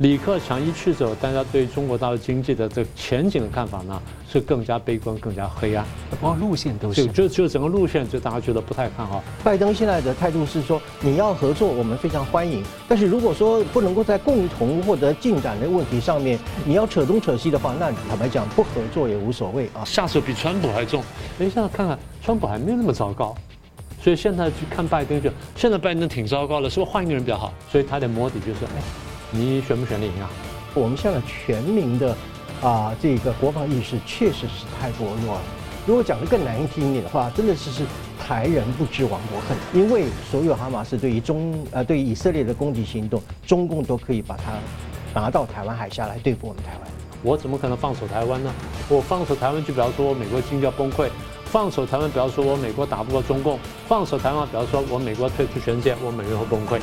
李克强一去走，大家对中国大陆经济的这个前景的看法呢，是更加悲观、更加黑暗。光路线都是，就就整个路线，就大家觉得不太看好。拜登现在的态度是说，你要合作，我们非常欢迎。但是如果说不能够在共同获得进展的问题上面，你要扯东扯西的话，那坦白讲，不合作也无所谓啊。下手比川普还重。哎，现在看看，川普还没有那么糟糕，所以现在去看拜登就，现在拜登挺糟糕的，是不是换一个人比较好？所以他的摸底就是，哎。你选不选得赢啊？我们现在全民的啊，这个国防意识确实是太薄弱了。如果讲得更难听一点的话，真的是是台人不知亡国恨。因为所有哈马斯对于中呃对于以色列的攻击行动，中共都可以把它拿到台湾海峡来对付我们台湾。我怎么可能放手台湾呢？我放手台湾，就比方说我美国经济要崩溃；放手台湾，比方说我美国打不过中共；放手台湾，比方说我美国退出全世界，我美国会崩溃。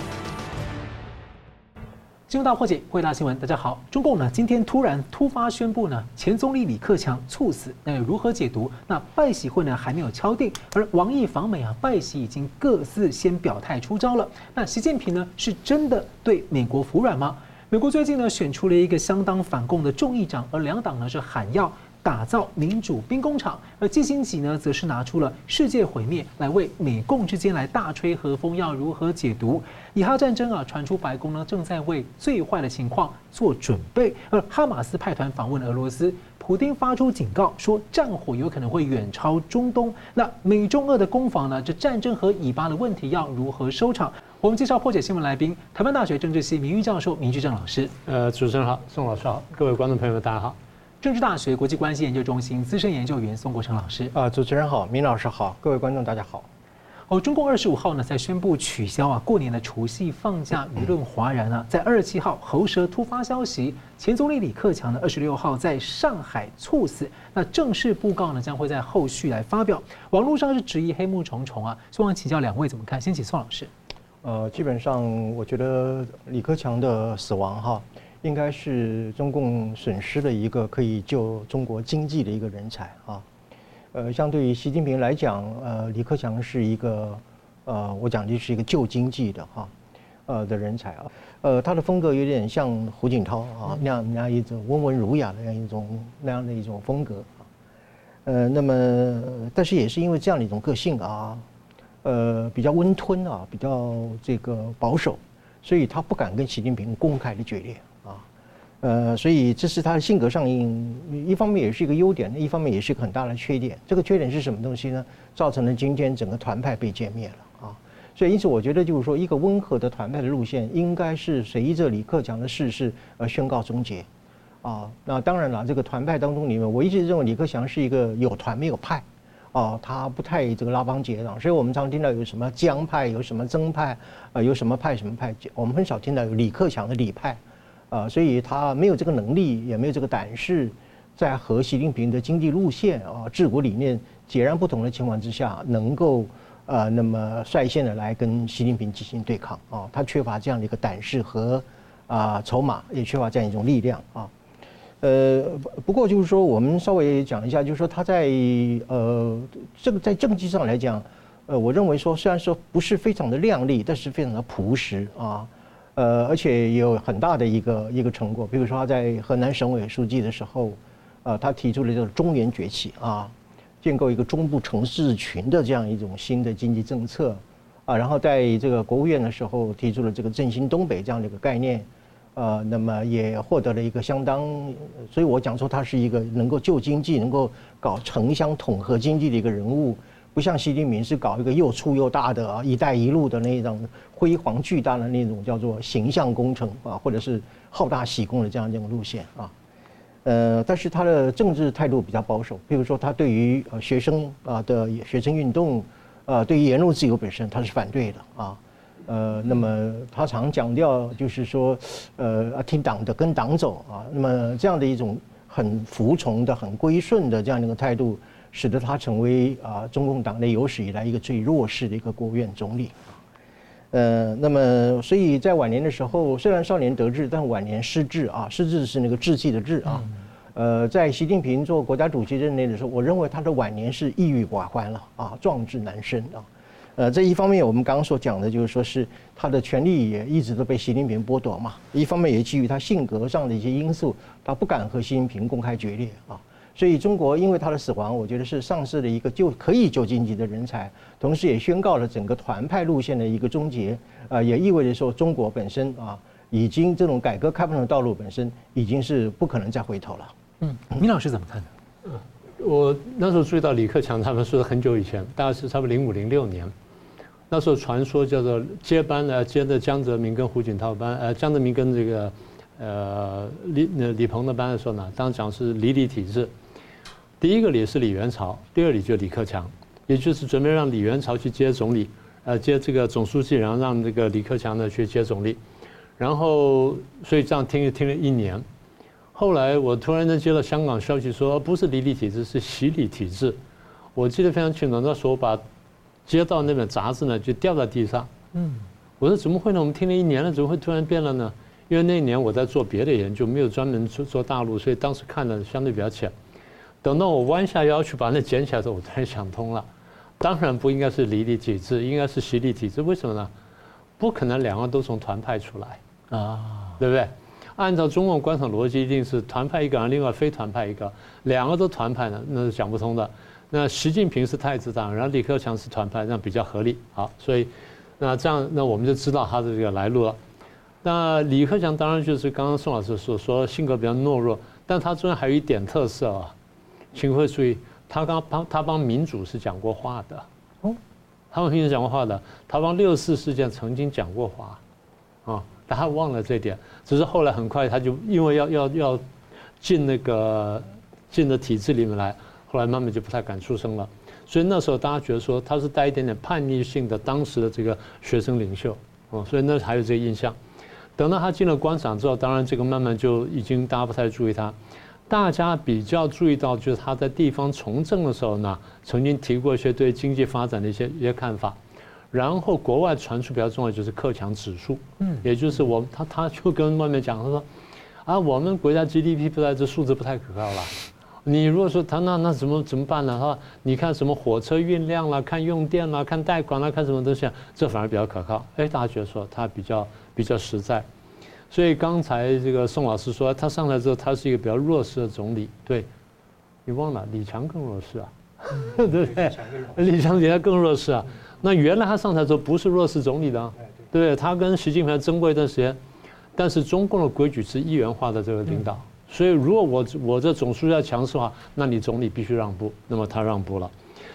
新闻大破解，汇大新闻，大家好。中共呢今天突然突发宣布呢，前总理李克强猝死，那又如何解读？那拜喜会呢还没有敲定，而王毅访美啊，拜喜已经各自先表态出招了。那习近平呢是真的对美国服软吗？美国最近呢选出了一个相当反共的众议长，而两党呢是喊要。打造民主兵工厂，而基辛格呢，则是拿出了世界毁灭来为美共之间来大吹和风，要如何解读以哈战争啊？传出白宫呢正在为最坏的情况做准备，而哈马斯派团访问俄罗斯，普丁发出警告说战火有可能会远超中东。那美中俄的攻防呢？这战争和以巴的问题要如何收场？我们介绍破解新闻来宾，台湾大学政治系名誉教授明居正老师。呃，主持人好，宋老师好，各位观众朋友们大家好。政治大学国际关系研究中心资深研究员宋国成老师啊，主持人好，明老师好，各位观众大家好。哦，中共二十五号呢在宣布取消啊过年的除夕放假，舆论哗然啊。在二十七号喉舌突发消息，前总理李克强呢二十六号在上海猝死，那正式布告呢将会在后续来发表。网络上是质疑黑幕重重啊，希望请教两位怎么看？先请宋老师。呃，基本上我觉得李克强的死亡哈。应该是中共损失的一个可以救中国经济的一个人才啊，呃，相对于习近平来讲，呃，李克强是一个，呃，我讲的是一个旧经济的哈，呃的人才啊，呃，他的风格有点像胡锦涛啊那样那样一种温文儒雅的那样一种那样的一种风格。啊，呃，那么但是也是因为这样的一种个性啊，呃，比较温吞啊，比较这个保守，所以他不敢跟习近平公开的决裂。呃，所以这是他的性格上一一方面也是一个优点，一方面也是一个很大的缺点。这个缺点是什么东西呢？造成了今天整个团派被歼灭了啊！所以因此，我觉得就是说，一个温和的团派的路线，应该是随着李克强的逝世而宣告终结啊。那当然了，这个团派当中里面，我一直认为李克强是一个有团没有派啊，他不太这个拉帮结党。所以我们常听到有什么江派，有什么曾派啊，有什么派什么派，我们很少听到有李克强的李派。啊，所以他没有这个能力，也没有这个胆识，在和习近平的经济路线啊、治国理念截然不同的情况之下，能够呃那么率先的来跟习近平进行对抗啊，他缺乏这样的一个胆识和啊筹码，也缺乏这样一种力量啊。呃，不过就是说，我们稍微讲一下，就是说他在呃这个在政绩上来讲，呃，我认为说虽然说不是非常的亮丽，但是非常的朴实啊。呃，而且有很大的一个一个成果，比如说他在河南省委书记的时候，呃，他提出了这个中原崛起啊，建构一个中部城市群的这样一种新的经济政策啊，然后在这个国务院的时候提出了这个振兴东北这样的一个概念，呃，那么也获得了一个相当，所以我讲说他是一个能够救经济、能够搞城乡统合经济的一个人物。不像习近平是搞一个又粗又大的啊“一带一路”的那种辉煌巨大的那种叫做形象工程啊，或者是好大喜功的这样一种路线啊。呃，但是他的政治态度比较保守，比如说他对于呃学生啊的学生运动，呃，对于言论自由本身他是反对的啊。呃，那么他常强调就是说，呃，听党的，跟党走啊。那么这样的一种很服从的、很归顺的这样的一个态度。使得他成为啊中共党内有史以来一个最弱势的一个国务院总理，呃，那么所以在晚年的时候，虽然少年得志，但晚年失志啊，失志是那个志气的志啊，呃，在习近平做国家主席任内的时候，我认为他的晚年是抑郁寡欢了啊，壮志难伸啊，呃，这一方面我们刚刚所讲的，就是说是他的权力也一直都被习近平剥夺嘛。一方面也基于他性格上的一些因素，他不敢和习近平公开决裂啊。所以中国因为他的死亡，我觉得是丧失了一个就可以救经济的人才，同时也宣告了整个团派路线的一个终结。啊，也意味着说中国本身啊，已经这种改革开放的道路本身已经是不可能再回头了。嗯，明老师怎么看呢？嗯，我那时候注意到李克强他们说很久以前，大概是差不多零五零六年。那时候传说叫做接班呢，接的江泽民跟胡锦涛班，呃，江泽民跟这个呃李李鹏的班的时候呢，当时讲是李李体制。第一个李是李元朝，第二李就是李克强，也就是准备让李元朝去接总理，呃，接这个总书记，然后让这个李克强呢去接总理。然后所以这样听听了一年，后来我突然间接到香港消息说，不是李李体制，是习李体制。我记得非常清楚，那时候把。接到那本杂志呢，就掉在地上。嗯，我说怎么会呢？我们听了一年了，怎么会突然变了呢？因为那一年我在做别的研究，没有专门做做大陆，所以当时看的相对比较浅。等到我弯下腰去把那捡起来的时候，我突然想通了。当然不应该是离地体制，应该是习李体制。为什么呢？不可能两个都从团派出来啊，对不对？按照中共官场逻辑，一定是团派一个，然后另外非团派一个，两个都团派呢，那是讲不通的。那习近平是太子党，然后李克强是团派，这样比较合理。好，所以那这样，那我们就知道他的这个来路了。那李克强当然就是刚刚宋老师所说性格比较懦弱，但他中间还有一点特色啊，请会注意，他刚帮他帮民主是讲过话的。哦，他帮民主讲过话的，他帮六四事件曾经讲过话。啊，但他忘了这点，只是后来很快他就因为要要要进那个进的体制里面来。后来慢慢就不太敢出声了，所以那时候大家觉得说他是带一点点叛逆性的当时的这个学生领袖，哦，所以那还有这个印象。等到他进了官场之后，当然这个慢慢就已经大家不太注意他，大家比较注意到就是他在地方从政的时候呢，曾经提过一些对经济发展的一些一些看法，然后国外传出比较重要就是克强指数，嗯，也就是我他他就跟外面讲他说，啊，我们国家 GDP 不在这数字不太可靠了。你如果说他那那怎么怎么办呢？哈，你看什么火车运量啦，看用电啦，看贷款啦，看什么东西啊？这反而比较可靠。哎，大家觉得说他比较比较实在。所以刚才这个宋老师说他上来之后，他是一个比较弱势的总理。对，你忘了李强更弱势啊，对不对？李强比他更弱势啊。那原来他上台之后不是弱势总理的，啊，对，他跟习近平争过一段时间，但是中共的规矩是一元化的这个领导。所以，如果我我这总书记要强势的话，那你总理必须让步。那么他让步了，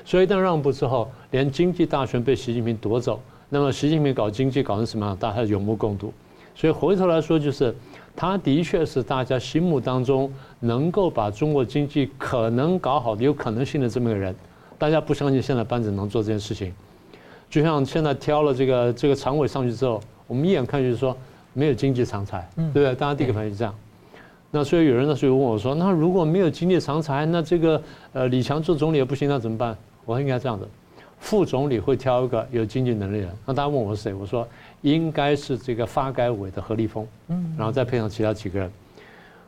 所以一旦让步之后，连经济大权被习近平夺走，那么习近平搞经济搞成什么样，大家有目共睹。所以回头来说，就是他的确是大家心目当中能够把中国经济可能搞好的有可能性的这么一个人。大家不相信现在班子能做这件事情，就像现在挑了这个这个常委上去之后，我们一眼看就是说没有经济常才，对不对？大家第一个反应是这样。那所以有人那时候问我说：“那如果没有经济常才，那这个呃李强做总理也不行，那怎么办？”我说应该这样的，副总理会挑一个有经济能力的人。那大家问我是谁？我说应该是这个发改委的何立峰，嗯，然后再配上其他几个人。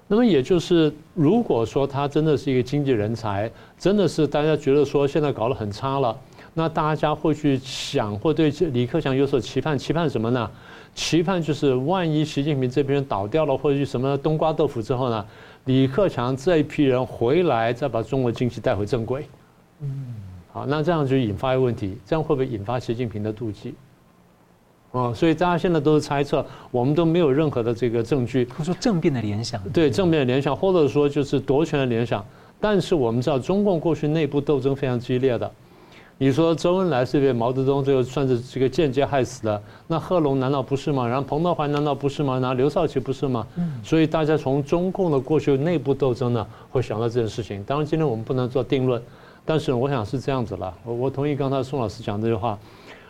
那么也就是，如果说他真的是一个经济人才，真的是大家觉得说现在搞得很差了，那大家会去想，或对李克强有所期盼，期盼什么呢？期盼就是，万一习近平这批人倒掉了，或者什么冬瓜豆腐之后呢，李克强这一批人回来，再把中国经济带回正轨。嗯，好，那这样就引发一个问题，这样会不会引发习近平的妒忌？哦，所以大家现在都是猜测，我们都没有任何的这个证据。或者说正面的联想。对，正面的联想，或者说就是夺权的联想。但是我们知道，中共过去内部斗争非常激烈的。你说周恩来是被毛泽东这个算是这个间接害死的，那贺龙难道不是吗？然后彭德怀难道不是吗？然后刘少奇不是吗？所以大家从中共的过去内部斗争呢，会想到这件事情。当然，今天我们不能做定论，但是我想是这样子了。我我同意刚才宋老师讲这句话，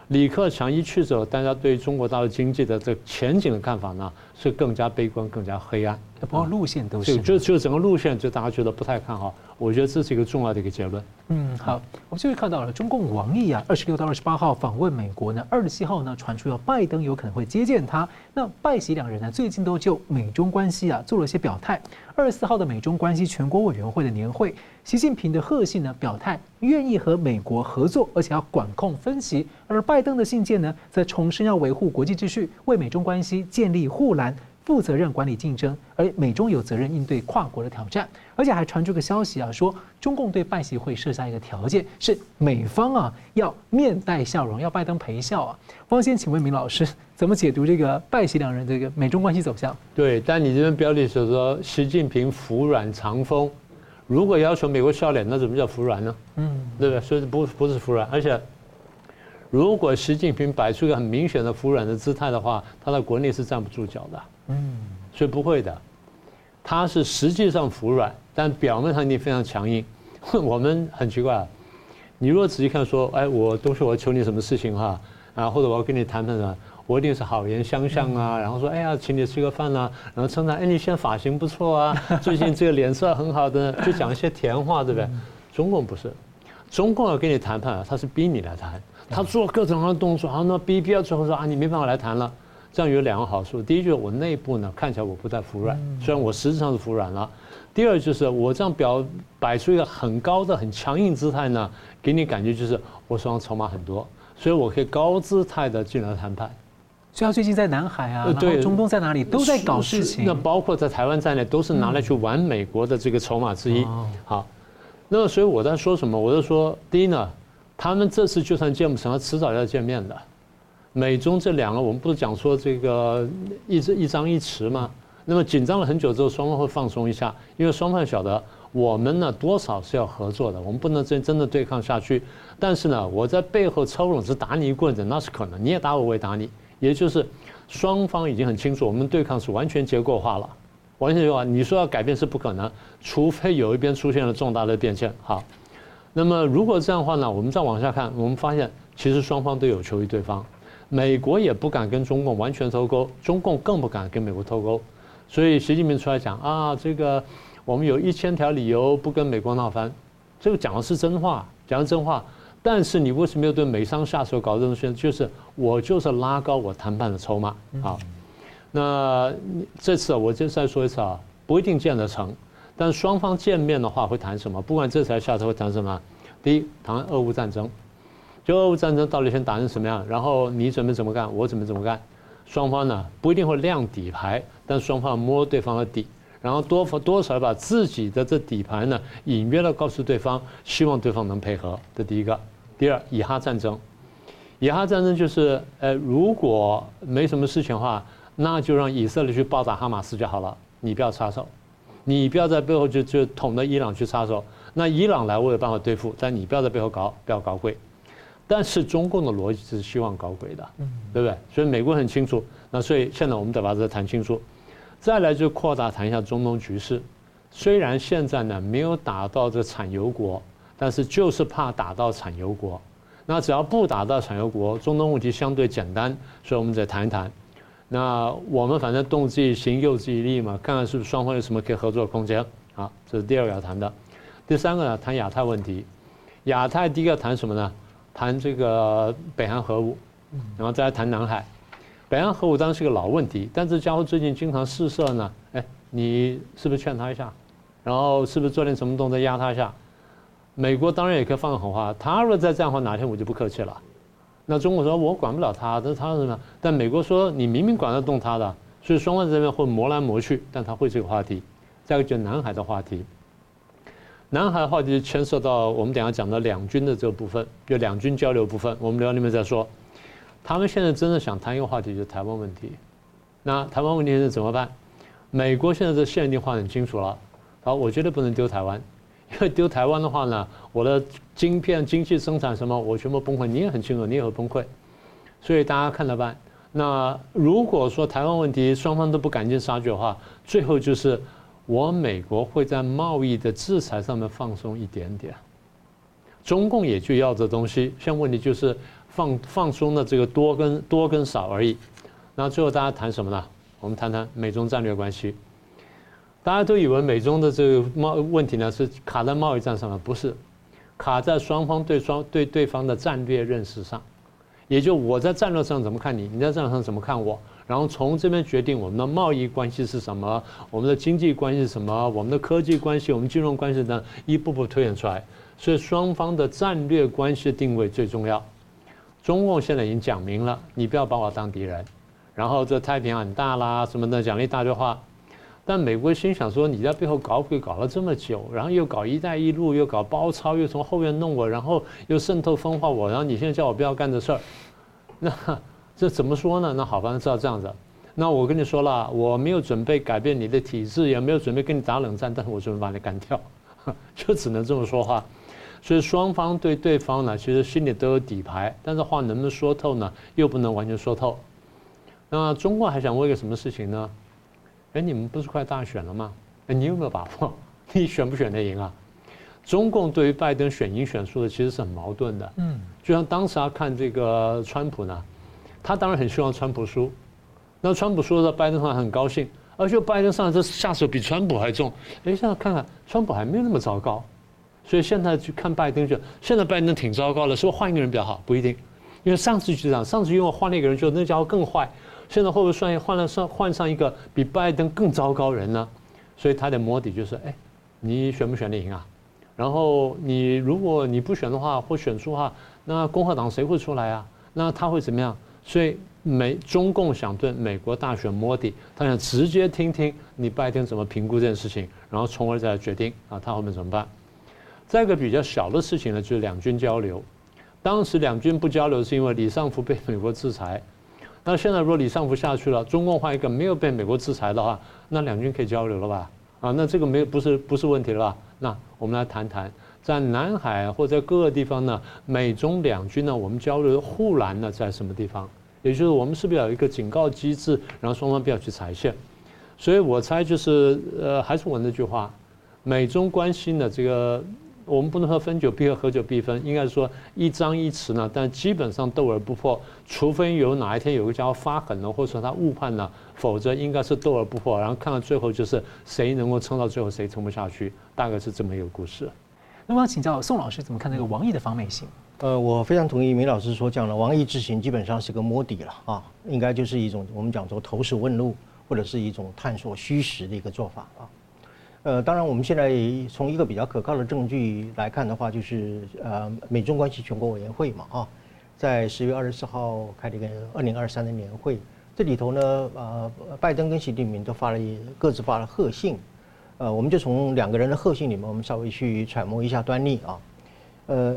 李克强一去之后，大家对中国大陆经济的这前景的看法呢，是更加悲观、更加黑暗。包括路线都是，就就整个路线就大家觉得不太看好。我觉得这是一个重要的一个结论。嗯，好，我们就会看到了中共王毅啊，二十六到二十八号访问美国呢，二十七号呢传出要拜登有可能会接见他。那拜习两人呢，最近都就美中关系啊做了一些表态。二十四号的美中关系全国委员会的年会，习近平的贺信呢表态愿意和美国合作，而且要管控分歧。而拜登的信件呢，则重申要维护国际秩序，为美中关系建立护栏。负责任管理竞争，而美中有责任应对跨国的挑战，而且还传出个消息啊，说中共对拜习会设下一个条件，是美方啊要面带笑容，要拜登陪笑啊。汪先请问明老师，怎么解读这个拜习两人这个美中关系走向？对，但你这边标题所说，习近平服软藏锋，如果要求美国笑脸，那怎么叫服软呢？嗯，对不对？所以不不是服软，而且如果习近平摆出一个很明显的服软的姿态的话，他在国内是站不住脚的。嗯，所以不会的，他是实际上服软，但表面上一定非常强硬。我们很奇怪啊，你如果仔细看说，哎，我东西我求你什么事情哈，啊，或者我要跟你谈谈什么，我一定是好言相向啊，然后说，哎呀，请你吃个饭啊，然后称赞，哎，你现在发型不错啊，最近这个脸色很好的，就讲一些甜话，对不对？中共不是，中共要跟你谈判啊，他是逼你来谈，他做各种各样的动作，然后呢逼逼到最后说啊，你没办法来谈了。这样有两个好处，第一就是我内部呢看起来我不太服软，虽然我实质上是服软了；第二就是我这样表摆出一个很高的、很强硬姿态呢，给你感觉就是我手上筹码很多，所以我可以高姿态的进来谈判。所以他最近在南海啊，对，中东在哪里都在搞事情，那包括在台湾在内都是拿来去玩美国的这个筹码之一。好，那么所以我在说什么？我就说，第一呢，他们这次就算见不成，他迟早要见面的。美中这两个，我们不是讲说这个一一张一弛吗？那么紧张了很久之后，双方会放松一下，因为双方晓得我们呢多少是要合作的，我们不能真真的对抗下去。但是呢，我在背后抽冷子打你一棍子，那是可能，你也打我，我也打你。也就是双方已经很清楚，我们对抗是完全结构化了，完全结构化。你说要改变是不可能，除非有一边出现了重大的变迁。好，那么如果这样的话呢，我们再往下看，我们发现其实双方都有求于对方。美国也不敢跟中共完全脱钩，中共更不敢跟美国脱钩，所以习近平出来讲啊，这个我们有一千条理由不跟美国闹翻，这个讲的是真话，讲的真话。但是你为什么要对美商下手搞这种事？就是我就是拉高我谈判的筹码啊。那这次我就再说一次啊，不一定见得成，但双方见面的话会谈什么？不管这次还是下次会谈什么？第一，谈俄乌战争。就俄乌战争到底先打成什么样？然后你准备怎么干？我准备怎么干？双方呢不一定会亮底牌，但双方摸对方的底，然后多多少把自己的这底牌呢隐约的告诉对方，希望对方能配合。这第一个。第二，以哈战争，以哈战争就是呃，如果没什么事情的话，那就让以色列去暴打哈马斯就好了，你不要插手，你不要在背后就就捅着伊朗去插手。那伊朗来我有办法对付，但你不要在背后搞，不要搞鬼。但是中共的逻辑是希望搞鬼的，嗯对不对？所以美国很清楚。那所以现在我们得把这谈清楚。再来就扩大谈一下中东局势。虽然现在呢没有打到这产油国，但是就是怕打到产油国。那只要不打到产油国，中东问题相对简单。所以我们再谈一谈。那我们反正动之以情，诱之以利嘛，看看是不是双方有什么可以合作的空间。好，这是第二个要谈的。第三个呢，谈亚太问题。亚太第一个谈什么呢？谈这个北韩核武，然后再来谈南海。北韩核武当然是个老问题，但这家伙最近经常试射呢，哎，你是不是劝他一下？然后是不是做点什么动作压他一下？美国当然也可以放狠话，他若再这样的话，哪天我就不客气了。那中国说我管不了他，这是他什么？但美国说你明明管得动他的，所以双方这边会磨来磨去，但他会这个话题。再一个就是南海的话题。南海话题牵涉到我们等下讲的两军的这个部分，就两军交流部分，我们聊里面再说。他们现在真的想谈一个话题，就是台湾问题。那台湾问题是怎么办？美国现在的限定话很清楚了。好，我绝对不能丢台湾，因为丢台湾的话呢，我的晶片、经济生产什么，我全部崩溃。你也很清楚，你也会崩溃。所以大家看着办。那如果说台湾问题双方都不赶尽杀绝的话，最后就是。我美国会在贸易的制裁上面放松一点点，中共也就要这东西。现在问题就是放放松的这个多跟多跟少而已。那最后大家谈什么呢？我们谈谈美中战略关系。大家都以为美中的这个贸问题呢是卡在贸易战上面，不是，卡在双方对双对对方的战略认识上，也就我在战略上怎么看你，你在战略上怎么看我，然后从这边决定我们的贸易关系是什么，我们的经济关系是什么，我们的科技关系，我们金融关系等一步步推演出来。所以双方的战略关系定位最重要。中共现在已经讲明了，你不要把我当敌人。然后这太平洋很大啦，什么的讲了一大堆话。但美国心想说，你在背后搞鬼搞了这么久，然后又搞一带一路，又搞包抄，又从后院弄我，然后又渗透分化我，然后你现在叫我不要干这事儿，那这怎么说呢？那好，反正知道这样子。那我跟你说了，我没有准备改变你的体制，也没有准备跟你打冷战，但是我准备把你干掉，就只能这么说话。所以双方对对方呢，其实心里都有底牌，但是话能不能说透呢？又不能完全说透。那中共还想问一个什么事情呢？哎，你们不是快大选了吗？哎，你有没有把握？你选不选得赢啊？中共对于拜登选赢选输的其实是很矛盾的。嗯，就像当时啊看这个川普呢，他当然很希望川普输。那川普输的时候，拜登上很高兴，而且拜登上来这下手比川普还重。哎，现在看看川普还没有那么糟糕。所以现在去看拜登，就现在拜登挺糟糕的，是不是换一个人比较好？不一定，因为上次就这样，上次因为换了一个人，就那家伙更坏。现在会不会算换了算换上一个比拜登更糟糕人呢？所以他的摸底就是：哎，你选不选得赢啊？然后你如果你不选的话，或选输的话，那共和党谁会出来啊？那他会怎么样？所以美中共想对美国大选摸底，他想直接听听你拜登怎么评估这件事情，然后从而再来决定啊，他后面怎么办？再一个比较小的事情呢，就是两军交流。当时两军不交流，是因为李尚福被美国制裁。那现在如果李尚福下去了，中共换一个没有被美国制裁的话，那两军可以交流了吧？啊，那这个没有不是不是问题了吧？那我们来谈谈，在南海或者各个地方呢，美中两军呢，我们交流的护栏呢在什么地方？也就是我们是不是有一个警告机制，然后双方不要去踩线？所以我猜就是呃，还是我那句话，美中关系呢这个。我们不能说分久必合，合久必分，应该是说一张一弛呢，但基本上斗而不破，除非有哪一天有个家伙发狠了，或者说他误判了，否则应该是斗而不破。然后看到最后就是谁能够撑到最后，谁撑不下去，大概是这么一个故事。那么，请教宋老师怎么看这个王毅的访美行？呃，我非常同意明老师所讲的，王毅之行基本上是个摸底了啊，应该就是一种我们讲说投石问路，或者是一种探索虚实的一个做法啊。呃，当然，我们现在从一个比较可靠的证据来看的话，就是呃，美中关系全国委员会嘛，啊，在十月二十四号开了一个二零二三的年会，这里头呢，呃，拜登跟习近平都发了各自发了贺信，呃，我们就从两个人的贺信里面，我们稍微去揣摩一下端倪啊，呃，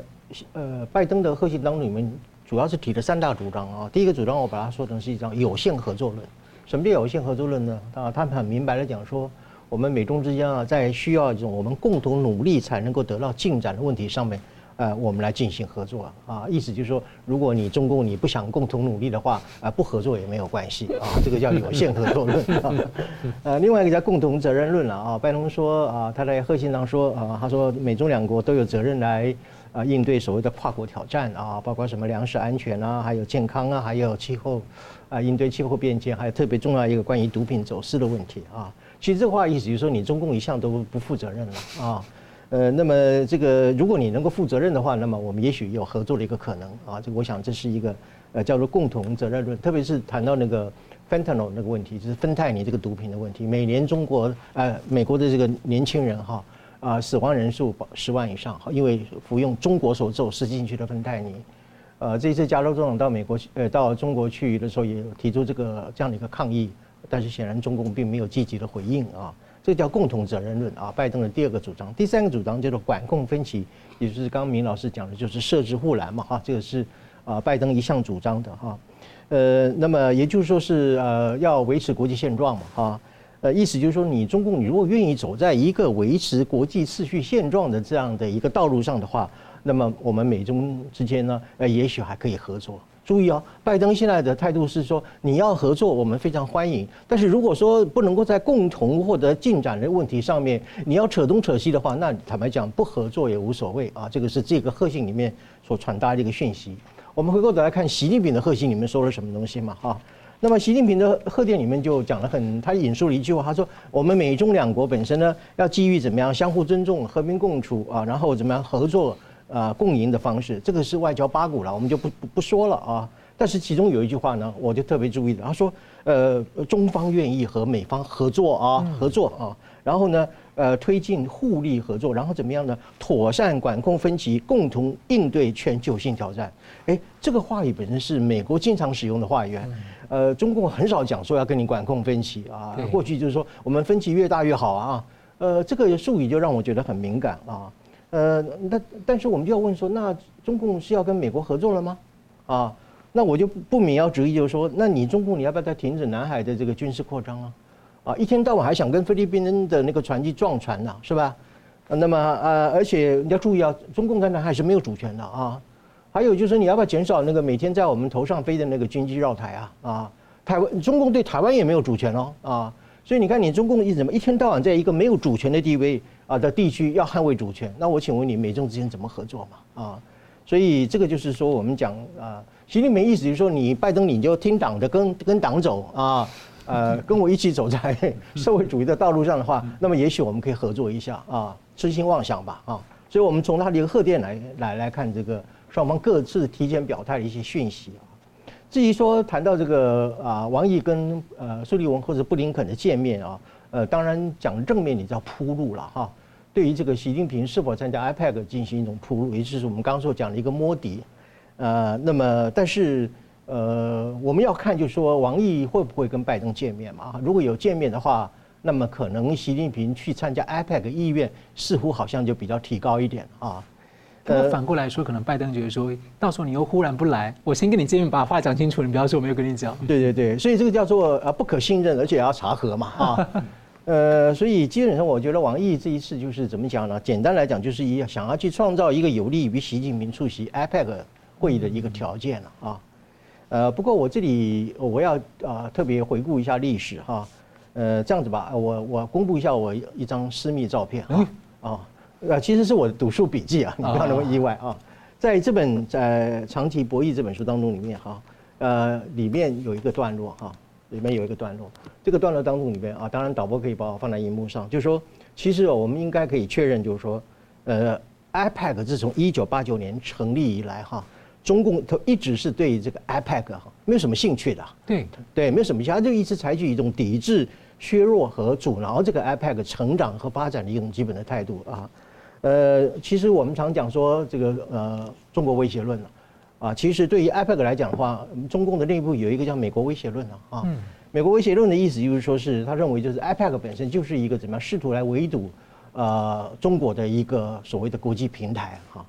呃，拜登的贺信当中里面主要是提了三大主张啊，第一个主张我把它说成是一张有限合作论，什么叫有限合作论呢？啊，他们很明白的讲说。我们美中之间啊，在需要一种我们共同努力才能够得到进展的问题上面，呃，我们来进行合作啊。意思就是说，如果你中共你不想共同努力的话，啊，不合作也没有关系啊。这个叫有限合作论啊。呃，另外一个叫共同责任论了啊。拜登说啊，他在贺信上说啊，他说美中两国都有责任来啊应对所谓的跨国挑战啊，包括什么粮食安全啊，还有健康啊，还有气候啊，应对气候变迁，还有特别重要一个关于毒品走私的问题啊。其实这话意思就是说，你中共一向都不负责任了啊，呃，那么这个如果你能够负责任的话，那么我们也许有合作的一个可能啊。这个我想这是一个呃叫做共同责任论，特别是谈到那个 fentanyl 那个问题，就是芬太尼这个毒品的问题。每年中国呃美国的这个年轻人哈啊死亡人数十万以上，因为服用中国所走私进去的芬太尼。呃，这次加州总统到美国去呃到中国去的时候，也提出这个这样的一个抗议。但是显然中共并没有积极的回应啊，这叫共同责任论啊。拜登的第二个主张，第三个主张叫做管控分歧，也就是刚刚明老师讲的，就是设置护栏嘛哈，这个是啊拜登一向主张的哈。呃，那么也就是说是呃要维持国际现状嘛哈，呃意思就是说你中共你如果愿意走在一个维持国际秩序现状的这样的一个道路上的话，那么我们美中之间呢，呃也许还可以合作。注意哦，拜登现在的态度是说，你要合作，我们非常欢迎。但是如果说不能够在共同获得进展的问题上面，你要扯东扯西的话，那坦白讲，不合作也无所谓啊。这个是这个贺信里面所传达的一个讯息。我们回过头来看习近平的贺信里面说了什么东西嘛？哈，那么习近平的贺电里面就讲了很，他引述了一句话，他说：“我们美中两国本身呢，要基于怎么样相互尊重、和平共处啊，然后怎么样合作啊、共赢的方式，这个是外交八股了，我们就不不不说了啊。但是其中有一句话呢，我就特别注意了，他说：呃，中方愿意和美方合作啊，合作啊，然后呢，呃，推进互利合作，然后怎么样呢？妥善管控分歧，共同应对全球性挑战。哎，这个话语本身是美国经常使用的话语。呃，中共很少讲说要跟你管控分歧啊，过去就是说我们分歧越大越好啊，呃，这个术语就让我觉得很敏感啊，呃，那但是我们就要问说，那中共是要跟美国合作了吗？啊，那我就不免要质疑，就是说，那你中共你要不要再停止南海的这个军事扩张啊？啊，一天到晚还想跟菲律宾的那个船机撞船呢，是吧？那么呃，而且你要注意啊，中共在南海是没有主权的啊。还有就是你要不要减少那个每天在我们头上飞的那个军机绕台啊？啊，台湾中共对台湾也没有主权哦啊，所以你看你中共一怎么一天到晚在一个没有主权的地位啊的地区要捍卫主权，那我请问你美中之间怎么合作嘛？啊，所以这个就是说我们讲啊，习近平意思就是说你拜登你就听党的跟跟党走啊，呃，跟我一起走在社会主义的道路上的话，那么也许我们可以合作一下啊，痴心妄想吧啊，所以我们从他的一个贺电来来来看这个。双方各自提前表态的一些讯息啊。至于说谈到这个啊，王毅跟呃苏利文或者布林肯的见面啊，呃，当然讲正面，你知道铺路了哈。对于这个习近平是否参加 IPAC 进行一种铺路，也就是我们刚刚所讲的一个摸底。呃，那么但是呃，我们要看就是说王毅会不会跟拜登见面嘛？如果有见面的话，那么可能习近平去参加 IPAC 意愿似乎好像就比较提高一点啊。那反过来说，可能拜登觉得说，到时候你又忽然不来，我先跟你见面，把话讲清楚，你不要说我没有跟你讲。对对对，所以这个叫做呃不可信任，而且要查核嘛 啊。呃，所以基本上我觉得王毅这一次就是怎么讲呢？简单来讲，就是一想要去创造一个有利于习近平出席 IPEC 会议的一个条件了啊。呃，不过我这里我要啊特别回顾一下历史哈。呃，这样子吧，我我公布一下我一张私密照片啊啊。呃，其实是我的读书笔记啊，你不要那么意外啊。在这本在《长期博弈》这本书当中里面哈，呃，里面有一个段落哈，里面有一个段落。这个段落当中里面啊，当然导播可以把我放在荧幕上，就是说，其实我们应该可以确认，就是说，呃，IPAC 自从一九八九年成立以来哈，中共都一直是对这个 IPAC 哈没有什么兴趣的。对对，没有什么兴趣，他就一直采取一种抵制、削弱和阻挠这个 IPAC 成长和发展的一种基本的态度啊。呃，其实我们常讲说这个呃中国威胁论了，啊，其实对于 IPAC 来讲的话，中共的内部有一个叫美国威胁论了啊。美国威胁论的意思就是说是他认为就是 IPAC 本身就是一个怎么样试图来围堵呃中国的一个所谓的国际平台哈。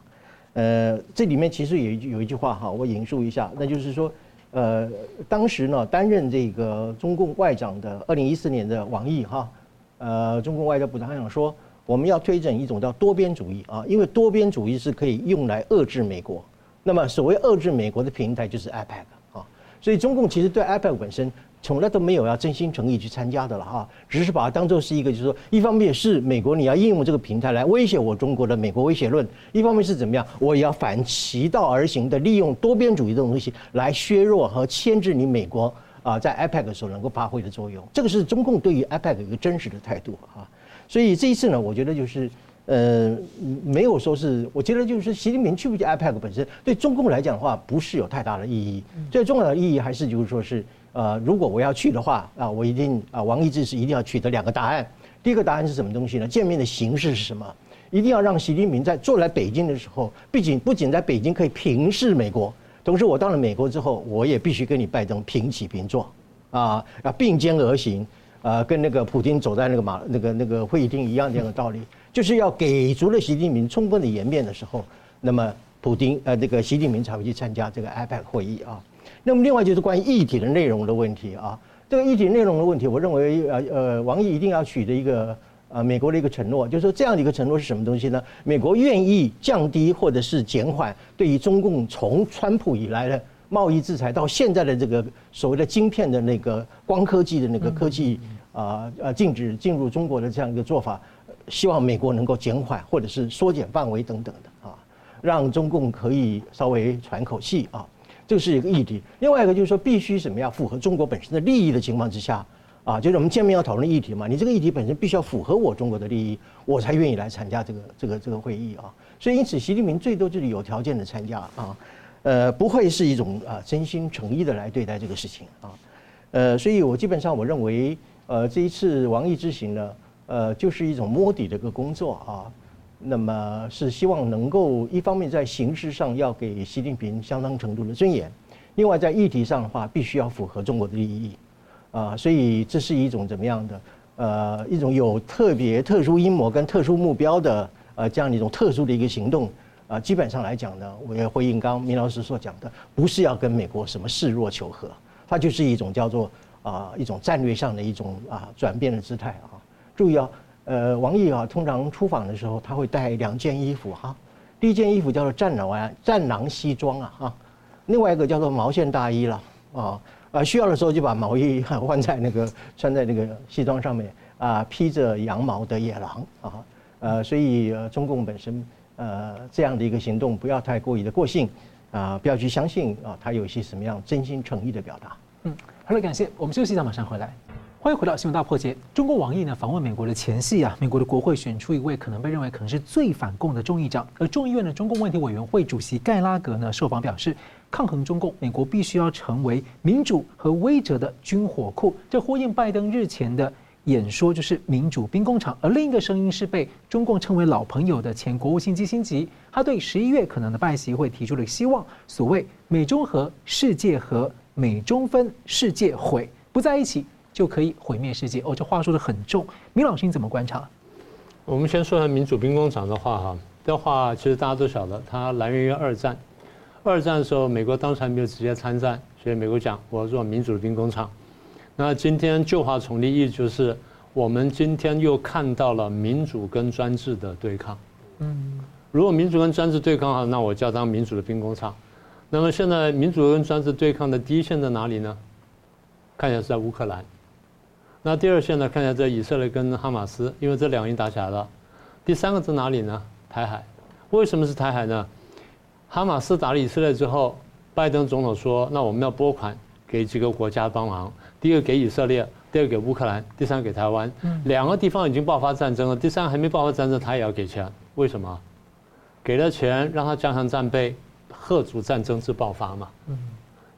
呃，这里面其实有一句有一句话哈，我引述一下，那就是说呃当时呢担任这个中共外长的二零一四年的王毅哈，呃中共外交部长他想说。我们要推展一种叫多边主义啊，因为多边主义是可以用来遏制美国。那么所谓遏制美国的平台就是 IPEC 啊，所以中共其实对 IPEC 本身从来都没有要真心诚意去参加的了哈，只是把它当做是一个就是说，一方面是美国你要应用这个平台来威胁我中国的美国威胁论，一方面是怎么样，我也要反其道而行的利用多边主义这种东西来削弱和牵制你美国啊在 IPEC 所能够发挥的作用。这个是中共对于 IPEC 一个真实的态度啊。所以这一次呢，我觉得就是，呃，没有说是，我觉得就是习近平去不去 IPEC 本身，对中共来讲的话，不是有太大的意义。最重要的意义还是就是说是，呃，如果我要去的话，啊，我一定啊，王毅这次一定要取得两个答案。第一个答案是什么东西呢？见面的形式是什么？一定要让习近平在坐来北京的时候，毕竟不仅在北京可以平视美国，同时我到了美国之后，我也必须跟你拜登平起平坐，啊，要并肩而行。呃，跟那个普京走在那个马那个那个会议厅一样这样的道理，就是要给足了习近平充分的颜面的时候，那么普京呃这个习近平才会去参加这个 IPEC 会议啊。那么另外就是关于议题的内容的问题啊，这个议题内容的问题，我认为呃呃王毅一定要取得一个呃美国的一个承诺，就是说这样的一个承诺是什么东西呢？美国愿意降低或者是减缓对于中共从川普以来的。贸易制裁到现在的这个所谓的晶片的那个光科技的那个科技啊呃禁止进入中国的这样一个做法，希望美国能够减缓或者是缩减范围等等的啊，让中共可以稍微喘口气啊。这是一个议题。另外一个就是说，必须什么样符合中国本身的利益的情况之下，啊，就是我们见面要讨论议题嘛，你这个议题本身必须要符合我中国的利益，我才愿意来参加这个这个这个会议啊。所以因此，习近平最多就是有条件的参加啊，呃，不会是一种啊真心诚意的来对待这个事情啊，呃，所以我基本上我认为，呃，这一次王毅之行呢，呃，就是一种摸底的一个工作啊。那么是希望能够一方面在形式上要给习近平相当程度的尊严，另外在议题上的话，必须要符合中国的利益，啊，所以这是一种怎么样的呃一种有特别特殊阴谋跟特殊目标的呃这样的一种特殊的一个行动啊，基本上来讲呢，我也回应刚明老师所讲的，不是要跟美国什么示弱求和，它就是一种叫做啊一种战略上的一种啊转变的姿态啊，注意啊。呃，王毅啊，通常出访的时候，他会带两件衣服哈。第一件衣服叫做战狼啊战狼西装啊哈，另外一个叫做毛线大衣了啊。啊，需要的时候就把毛衣换在那个穿在那个西装上面啊，披着羊毛的野狼啊。呃，所以中共本身呃这样的一个行动，不要太过于的过性啊，不要去相信啊，他有一些什么样真心诚意的表达。嗯，好了，感谢，我们休息一下，马上回来。欢迎回到新闻大破解。中国王毅呢访问美国的前夕啊，美国的国会选出一位可能被认为可能是最反共的众议长。而众议院的中共问题委员会主席盖拉格呢受访表示，抗衡中共，美国必须要成为民主和威慑的军火库。这呼应拜登日前的演说，就是民主兵工厂。而另一个声音是被中共称为老朋友的前国务卿基辛吉，他对十一月可能的拜席会提出了希望：所谓美中和，世界和；美中分，世界毁，不在一起。就可以毁灭世界哦，这话说得很重。明老师你怎么观察？我们先说下民主兵工厂的话哈，这话其实大家都晓得，它来源于二战。二战的时候，美国当时还没有直接参战，所以美国讲我要做民主兵工厂。那今天旧话重提，意思就是我们今天又看到了民主跟专制的对抗。嗯，如果民主跟专制对抗哈，那我就要当民主的兵工厂。那么现在民主跟专制对抗的第一线在哪里呢？看起来是在乌克兰。那第二线呢？看一下在以色列跟哈马斯，因为这两个已经打起来了。第三个在哪里呢？台海。为什么是台海呢？哈马斯打了以色列之后，拜登总统说：“那我们要拨款给几个国家帮忙。第一个给以色列，第二个给乌克兰，第三个给台湾。两个地方已经爆发战争了，第三个还没爆发战争，他也要给钱。为什么？给了钱让他加强战备，贺阻战争之爆发嘛。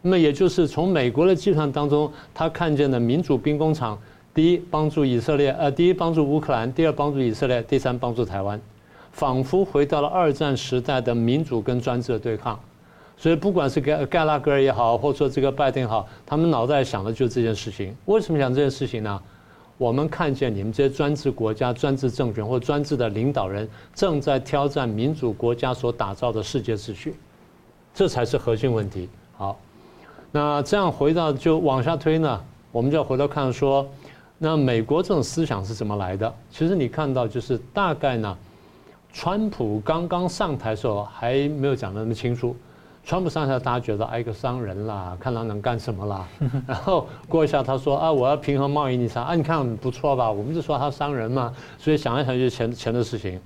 那么也就是从美国的计算当中，他看见的民主兵工厂。第一，帮助以色列，呃，第一帮助乌克兰，第二帮助以色列，第三帮助台湾，仿佛回到了二战时代的民主跟专制的对抗。所以不管是盖盖拉格也好，或者说这个拜登也好，他们脑袋想的就是这件事情。为什么想这件事情呢？我们看见你们这些专制国家、专制政权或专制的领导人正在挑战民主国家所打造的世界秩序，这才是核心问题。好，那这样回到就往下推呢，我们就要回头看说。那美国这种思想是怎么来的？其实你看到就是大概呢，川普刚刚上台的时候还没有讲的那么清楚。川普上台，大家觉得哎，一个商人啦，看他能干什么啦。然后过一下，他说啊，我要平衡贸易逆差啊，你看不错吧？我们就说他商人嘛，所以想一想就是钱钱的事情。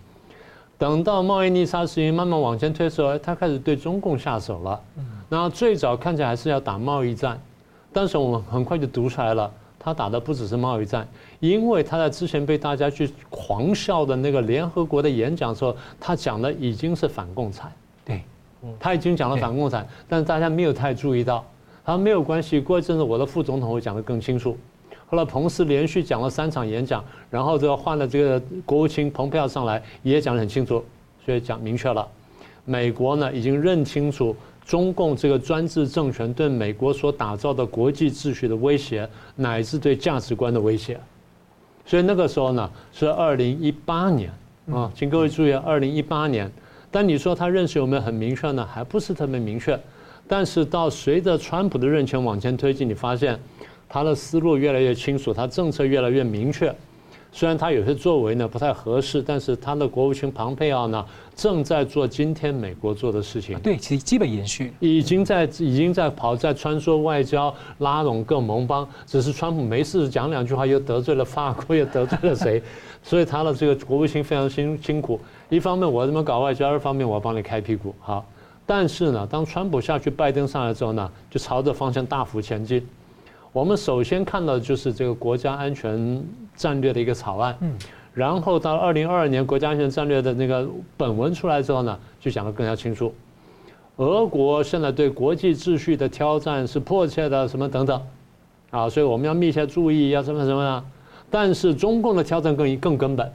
等到贸易逆差事情慢慢往前推的时候，他开始对中共下手了。那最早看起来还是要打贸易战，但是我们很快就读出来了。他打的不只是贸易战，因为他在之前被大家去狂笑的那个联合国的演讲的时候，他讲的已经是反共产，对，他已经讲了反共产，但是大家没有太注意到，他没有关系，过一阵子我的副总统会讲得更清楚。后来彭斯连续讲了三场演讲，然后这个换了这个国务卿蓬佩奥上来也讲得很清楚，所以讲明确了，美国呢已经认清楚。中共这个专制政权对美国所打造的国际秩序的威胁，乃至对价值观的威胁，所以那个时候呢是二零一八年啊，请各位注意，二零一八年。那你说他认识有没有很明确呢？还不是特别明确。但是到随着川普的任期往前推进，你发现他的思路越来越清楚，他政策越来越明确。虽然他有些作为呢不太合适，但是他的国务卿庞佩奥呢正在做今天美国做的事情。对，其实基本延续，已经在已经在跑，在穿梭外交，拉拢各盟邦。只是川普没事讲两句话，又得罪了法国，又得罪了谁？所以他的这个国务卿非常辛辛苦。一方面我这么搞外交，二方面我要帮你开屁股。好，但是呢，当川普下去，拜登上来之后呢，就朝着方向大幅前进。我们首先看到的就是这个国家安全战略的一个草案，嗯，然后到二零二二年国家安全战略的那个本文出来之后呢，就讲得更加清楚。俄国现在对国际秩序的挑战是迫切的，什么等等，啊，所以我们要密切注意，要什么什么啊？但是中共的挑战更更根本，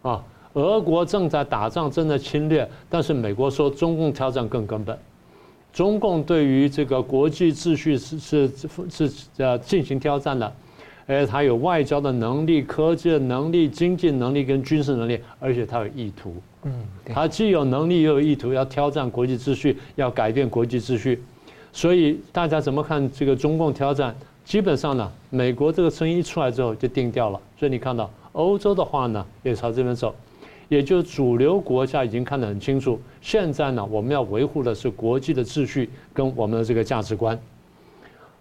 啊，俄国正在打仗，正在侵略，但是美国说中共挑战更根本。中共对于这个国际秩序是是是呃进行挑战的，而它有外交的能力、科技的能力、经济能力跟军事能力，而且它有意图。嗯，它既有能力又有意图，要挑战国际秩序，要改变国际秩序。所以大家怎么看这个中共挑战？基本上呢，美国这个声音一出来之后就定调了。所以你看到欧洲的话呢，也朝这边走。也就是主流国家已经看得很清楚，现在呢，我们要维护的是国际的秩序跟我们的这个价值观。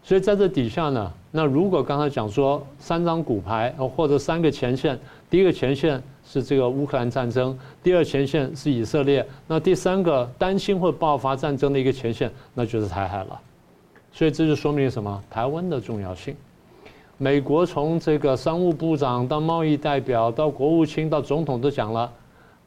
所以在这底下呢，那如果刚才讲说三张骨牌或者三个前线，第一个前线是这个乌克兰战争，第二前线是以色列，那第三个担心会爆发战争的一个前线，那就是台海了。所以这就说明什么？台湾的重要性。美国从这个商务部长到贸易代表到国务卿到总统都讲了，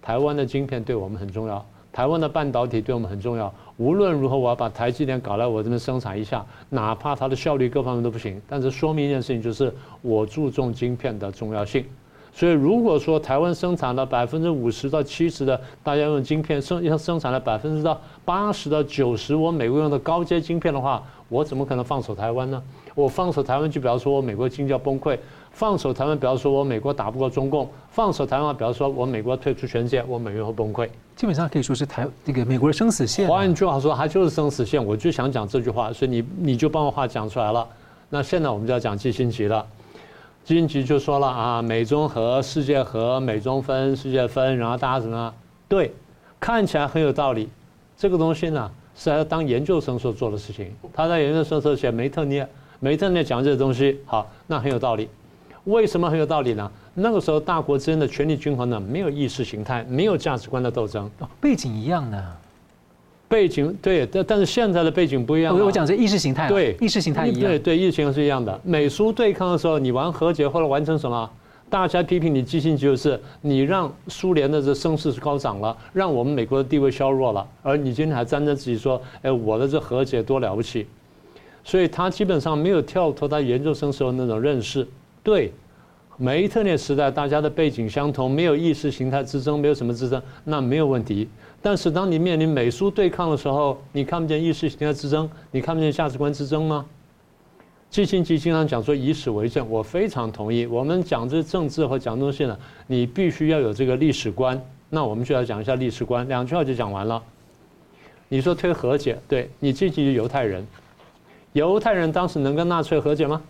台湾的晶片对我们很重要，台湾的半导体对我们很重要。无论如何，我要把台积电搞来我这边生产一下，哪怕它的效率各方面都不行，但是说明一件事情，就是我注重晶片的重要性。所以如果说台湾生产了百分之五十到七十的大家用晶片生要生产了百分之到八十到九十我美国用的高阶晶片的话，我怎么可能放手台湾呢？我放手台湾，就比方说我美国经济要崩溃；放手台湾，比方说我美国打不过中共；放手台湾，比方说我美国退出全世界，我美元会崩溃。基本上可以说是台那个美国的生死线。换句话说，它就是生死线。我就想讲这句话，所以你你就帮我话讲出来了。那现在我们就要讲基辛吉了。基辛吉就说了啊，美中和，世界和，美中分，世界分，然后大家怎么样？对，看起来很有道理。这个东西呢，是他当研究生所做的事情。他在研究生时候写梅特涅。梅特涅讲这些东西，好，那很有道理。为什么很有道理呢？那个时候大国之间的权力均衡呢，没有意识形态，没有价值观的斗争，背景一样的。背景对，但但是现在的背景不一样。我我讲这意识形态，对，意识形态一样。对对，意识形态是一样的。美苏对抗的时候，你玩和解，后来完成什么？大家批评你季辛吉就是你让苏联的这声势是高涨了，让我们美国的地位削弱了，而你今天还沾着自己说，哎，我的这和解多了不起。所以他基本上没有跳脱他研究生时候那种认识。对，梅特聂时代大家的背景相同，没有意识形态之争，没有什么之争，那没有问题。但是当你面临美苏对抗的时候，你看不见意识形态之争，你看不见价值观之争吗？季辛吉经常讲说以史为鉴，我非常同意。我们讲这政治和讲东西呢，你必须要有这个历史观。那我们就要讲一下历史观，两句话就讲完了。你说推和解，对，你积极犹太人。犹太人当时能跟纳粹和解吗？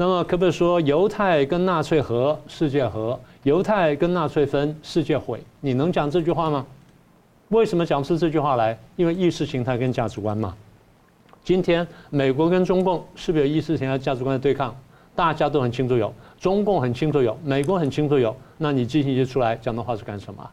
那么可不可以说犹太跟纳粹和，世界和；犹太跟纳粹分，世界毁？你能讲这句话吗？为什么讲出这句话来？因为意识形态跟价值观嘛。今天美国跟中共是不是有意识形态、价值观的对抗？大家都很清楚有，中共很清楚有，美国很清楚有。那你进行一出来讲的话是干什么？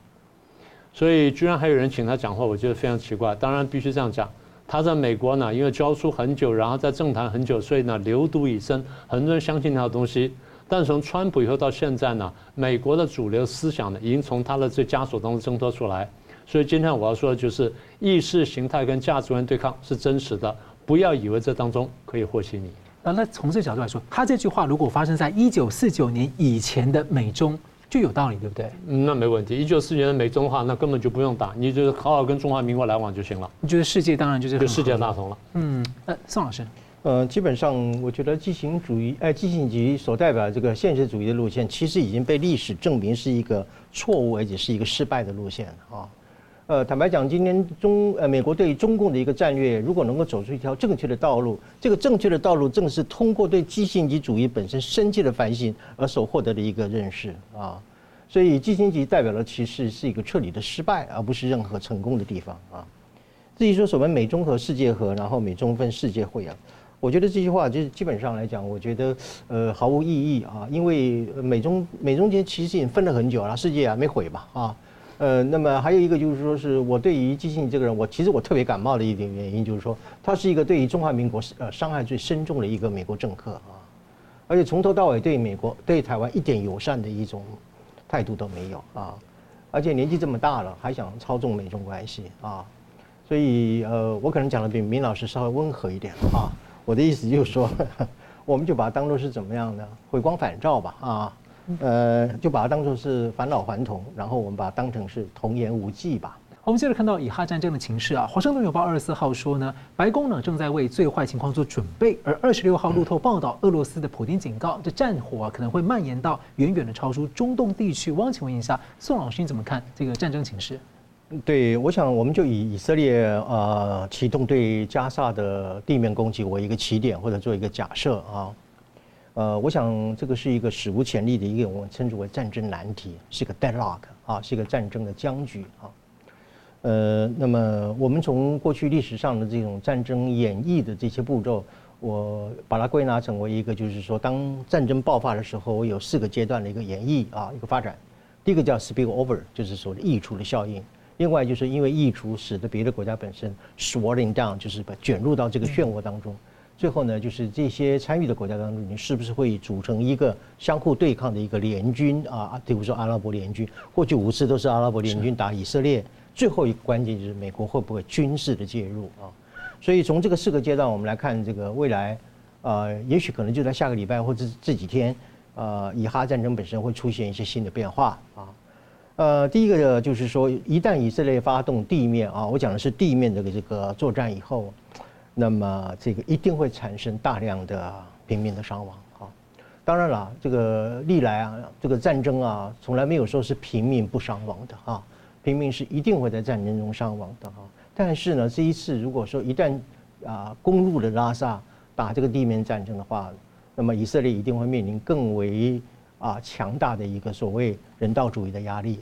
所以居然还有人请他讲话，我觉得非常奇怪。当然必须这样讲。他在美国呢，因为教书很久，然后在政坛很久，所以呢流毒已深，很多人相信他的东西。但从川普以后到现在呢，美国的主流思想呢，已经从他的这枷锁当中挣脱出来。所以今天我要说的就是，意识形态跟价值观对抗是真实的，不要以为这当中可以和稀泥。啊，那从这个角度来说，他这句话如果发生在一九四九年以前的美中。就有道理，对不对？嗯，那没问题。一九四九年美中的话，那根本就不用打，你就好好跟中华民国来往就行了。你觉得世界当然就是就世界大同了。嗯，呃，宋老师，呃，基本上我觉得激情主义，哎，激进主义所代表的这个现实主义的路线，其实已经被历史证明是一个错误，而且是一个失败的路线啊。呃，坦白讲，今天中呃美国对中共的一个战略，如果能够走出一条正确的道路，这个正确的道路正是通过对季辛吉主义本身深切的反省而所获得的一个认识啊。所以基辛吉代表的其实是一个彻底的失败，而不是任何成功的地方啊。至于说所谓美中和世界和，然后美中分世界会啊，我觉得这句话就是基本上来讲，我觉得呃毫无意义啊，因为美中美中间其实已经分了很久了，世界还没毁吧啊。呃，那么还有一个就是说，是我对于基辛这个人，我其实我特别感冒的一点原因就是说，他是一个对于中华民国呃伤害最深重的一个美国政客啊，而且从头到尾对美国对台湾一点友善的一种态度都没有啊，而且年纪这么大了还想操纵美中关系啊，所以呃，我可能讲的比明老师稍微温和一点啊，我的意思就是说，我们就把它当做是怎么样的回光返照吧啊。呃，就把它当作是返老还童，然后我们把它当成是童言无忌吧。我们接着看到以哈战争的情势啊，《华盛顿邮报》二十四号说呢，白宫呢正在为最坏情况做准备，而二十六号路透报道，俄罗斯的普京警告，这战火啊可能会蔓延到远远的超出中东地区。我想请问一下宋老师，你怎么看这个战争情势？对，我想我们就以以色列呃启动对加沙的地面攻击为一个起点，或者做一个假设啊。呃，我想这个是一个史无前例的一个我们称之为战争难题，是一个 deadlock 啊，是一个战争的僵局啊。呃，那么我们从过去历史上的这种战争演绎的这些步骤，我把它归纳成为一个，就是说，当战争爆发的时候，我有四个阶段的一个演绎啊，一个发展。第一个叫 spill over，就是所谓的溢出的效应。另外就是因为溢出，使得别的国家本身 swirling down，就是把卷入到这个漩涡当中。最后呢，就是这些参与的国家当中，你是不是会组成一个相互对抗的一个联军啊？比如说阿拉伯联军，过去五次都是阿拉伯联军打以色列。最后一个关键就是美国会不会军事的介入啊？所以从这个四个阶段，我们来看这个未来，呃，也许可能就在下个礼拜或者这几天，呃，以哈战争本身会出现一些新的变化啊。呃，第一个呢，就是说，一旦以色列发动地面啊，我讲的是地面的这个作战以后。那么这个一定会产生大量的平民的伤亡啊！当然了，这个历来啊，这个战争啊，从来没有说是平民不伤亡的啊，平民是一定会在战争中伤亡的哈。但是呢，这一次如果说一旦啊攻入了拉萨，打这个地面战争的话，那么以色列一定会面临更为啊强大的一个所谓人道主义的压力，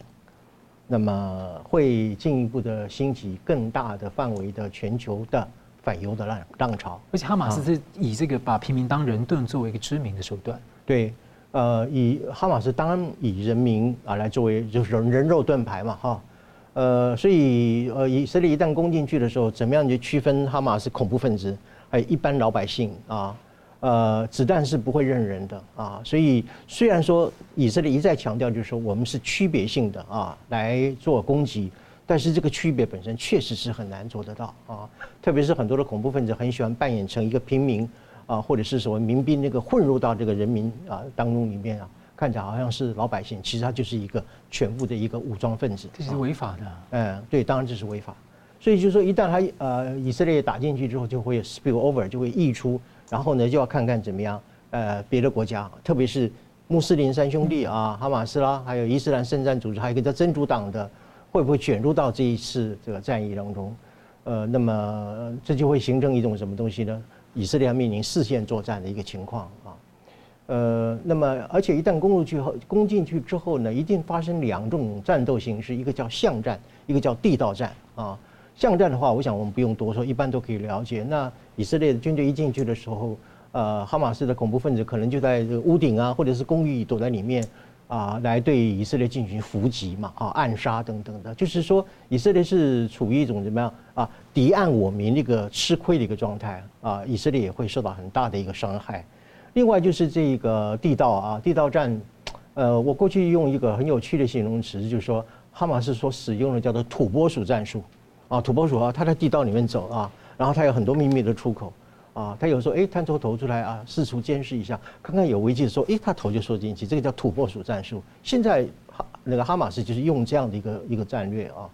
那么会进一步的兴起更大的范围的全球的。反犹的浪浪潮，而且哈马斯是以这个把平民当人盾作为一个知名的手段。对，呃，以哈马斯当然以人民啊来作为就是人人肉盾牌嘛，哈，呃，所以呃以色列一旦攻进去的时候，怎么样去区分哈马斯恐怖分子还有一般老百姓啊？呃，子弹是不会认人的啊，所以虽然说以色列一再强调就是说我们是区别性的啊来做攻击。但是这个区别本身确实是很难做得到啊，特别是很多的恐怖分子很喜欢扮演成一个平民啊，或者是什么民兵那个混入到这个人民啊当中里面啊，看起来好像是老百姓，其实他就是一个全部的一个武装分子。这是违法的。嗯，对，当然这是违法。所以就是说，一旦他呃以色列打进去之后，就会 spill over，就会溢出，然后呢就要看看怎么样呃别的国家，特别是穆斯林三兄弟啊，哈马斯啦，还有伊斯兰圣战组织，还有一个叫真主党的。会不会卷入到这一次这个战役当中？呃，那么这就会形成一种什么东西呢？以色列面临四线作战的一个情况啊。呃，那么而且一旦攻入去后，攻进去之后呢，一定发生两种战斗形式，一个叫巷战，一个叫地道战啊。巷战的话，我想我们不用多说，一般都可以了解。那以色列的军队一进去的时候，呃，哈马斯的恐怖分子可能就在这个屋顶啊，或者是公寓躲在里面。啊，来对以色列进行伏击嘛，啊，暗杀等等的，就是说以色列是处于一种怎么样啊，敌暗我明一个吃亏的一个状态啊，以色列也会受到很大的一个伤害。另外就是这个地道啊，地道战，呃，我过去用一个很有趣的形容词，就是说哈马斯所使用的叫做土拨鼠战术啊，土拨鼠啊，它在地道里面走啊，然后它有很多秘密的出口。啊，他有时候哎探出头出来啊，四处监视一下，看看有危机的时候，哎，他头就缩进去，这个叫土拨鼠战术。现在哈那个哈马斯就是用这样的一个一个战略啊，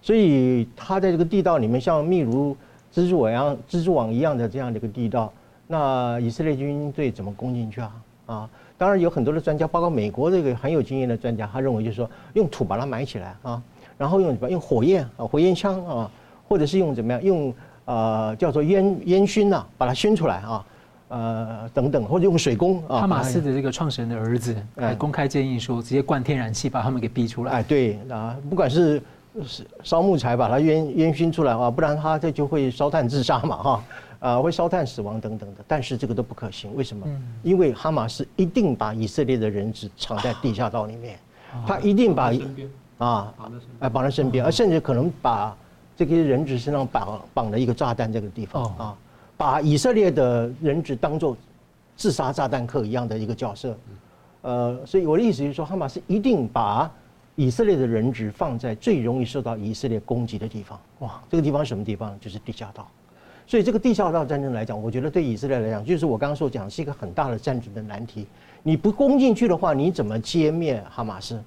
所以他在这个地道里面，像密如蜘蛛网一样、蜘蛛网一样的这样的一个地道，那以色列军队怎么攻进去啊？啊，当然有很多的专家，包括美国这个很有经验的专家，他认为就是说用土把它埋起来啊，然后用什么？用火焰啊，火焰枪啊，或者是用怎么样？用呃，叫做烟烟熏呐，把它熏出来啊，呃，等等，或者用水攻啊。哈马斯的这个创始人的儿子还公开建议说，直接灌天然气把他们给逼出来。哎，对啊，不管是烧木材把它烟烟熏出来啊，不然他这就会烧炭自杀嘛哈，啊，会烧炭死亡等等的。但是这个都不可行，为什么？因为哈马斯一定把以色列的人质藏在地下道里面，他一定把。啊，哎，绑在身边，而甚至可能把这些人质身上绑绑了一个炸弹这个地方啊，把以色列的人质当做自杀炸弹客一样的一个角色。呃，所以我的意思就是说，哈马斯一定把以色列的人质放在最容易受到以色列攻击的地方。哇，这个地方是什么地方？就是地下道。所以这个地下道战争来讲，我觉得对以色列来讲，就是我刚刚所讲，是一个很大的战争的难题。你不攻进去的话，你怎么歼灭哈马斯？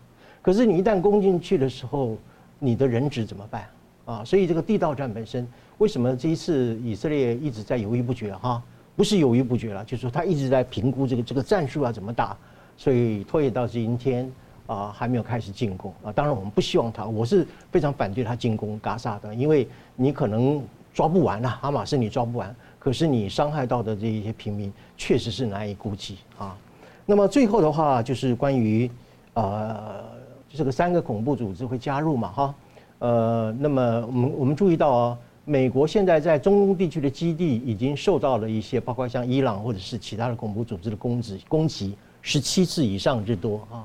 可是你一旦攻进去的时候，你的人质怎么办？啊，所以这个地道战本身，为什么这一次以色列一直在犹豫不决？哈，不是犹豫不决了，就是说他一直在评估这个这个战术要怎么打。所以拖延到今天啊，还没有开始进攻啊。当然，我们不希望他，我是非常反对他进攻加萨的，因为你可能抓不完了，哈马斯你抓不完，可是你伤害到的这一些平民确实是难以估计啊。那么最后的话就是关于呃，这个三个恐怖组织会加入嘛哈？呃，那么我们我们注意到啊，美国现在在中东地区的基地已经受到了一些，包括像伊朗或者是其他的恐怖组织的攻击攻击。十七次以上之多啊，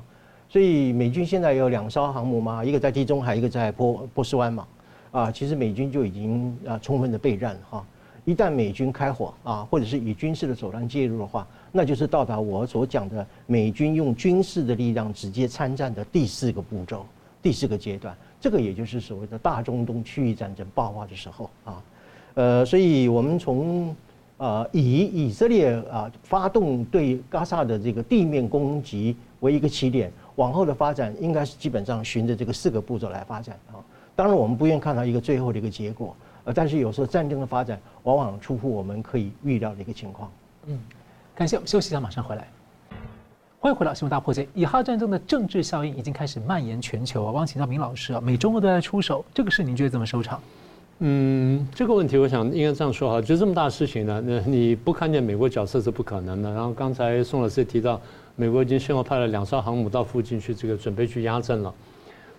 所以美军现在有两艘航母嘛，一个在地中海，一个在波波斯湾嘛，啊，其实美军就已经啊充分的备战哈。一旦美军开火啊，或者是以军事的手段介入的话，那就是到达我所讲的美军用军事的力量直接参战的第四个步骤，第四个阶段。这个也就是所谓的大中东区域战争爆发的时候啊，呃，所以我们从。呃，以以色列啊发动对加萨的这个地面攻击为一个起点，往后的发展应该是基本上循着这个四个步骤来发展啊。当然，我们不愿看到一个最后的一个结果，呃，但是有时候战争的发展往往出乎我们可以预料的一个情况。嗯，感谢，我们休息一下，马上回来。欢迎回到《新闻大破解》。以哈战争的政治效应已经开始蔓延全球啊！我想请教明老师啊，美中俄都在出手，这个事您觉得怎么收场？嗯，这个问题我想应该这样说哈，就这么大事情呢，那你不看见美国角色是不可能的。然后刚才宋老师也提到，美国已经先后派了两艘航母到附近去，这个准备去压阵了。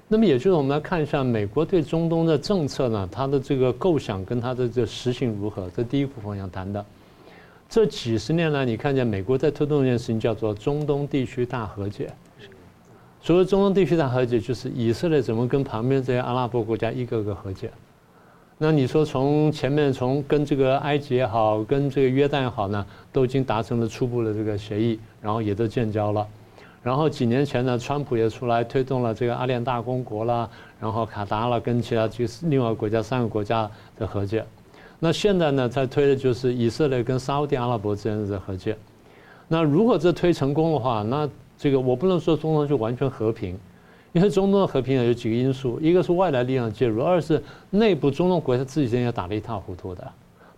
那么也就是我们来看一下美国对中东的政策呢，它的这个构想跟它的这个实行如何？这第一部分想谈的。这几十年来，你看见美国在推动一件事情，叫做中东地区大和解。所谓中东地区大和解，就是以色列怎么跟旁边这些阿拉伯国家一个个和解。那你说从前面从跟这个埃及也好，跟这个约旦也好呢，都已经达成了初步的这个协议，然后也都建交了。然后几年前呢，川普也出来推动了这个阿联大公国啦，然后卡达了，跟其他几个另外国家三个国家的和解。那现在呢，在推的就是以色列跟沙乌地阿拉伯之间的和解。那如果这推成功的话，那这个我不能说中东就完全和平。因为中东的和平有几个因素，一个是外来力量介入，二是内部中东国家自己之间也打得一塌糊涂的，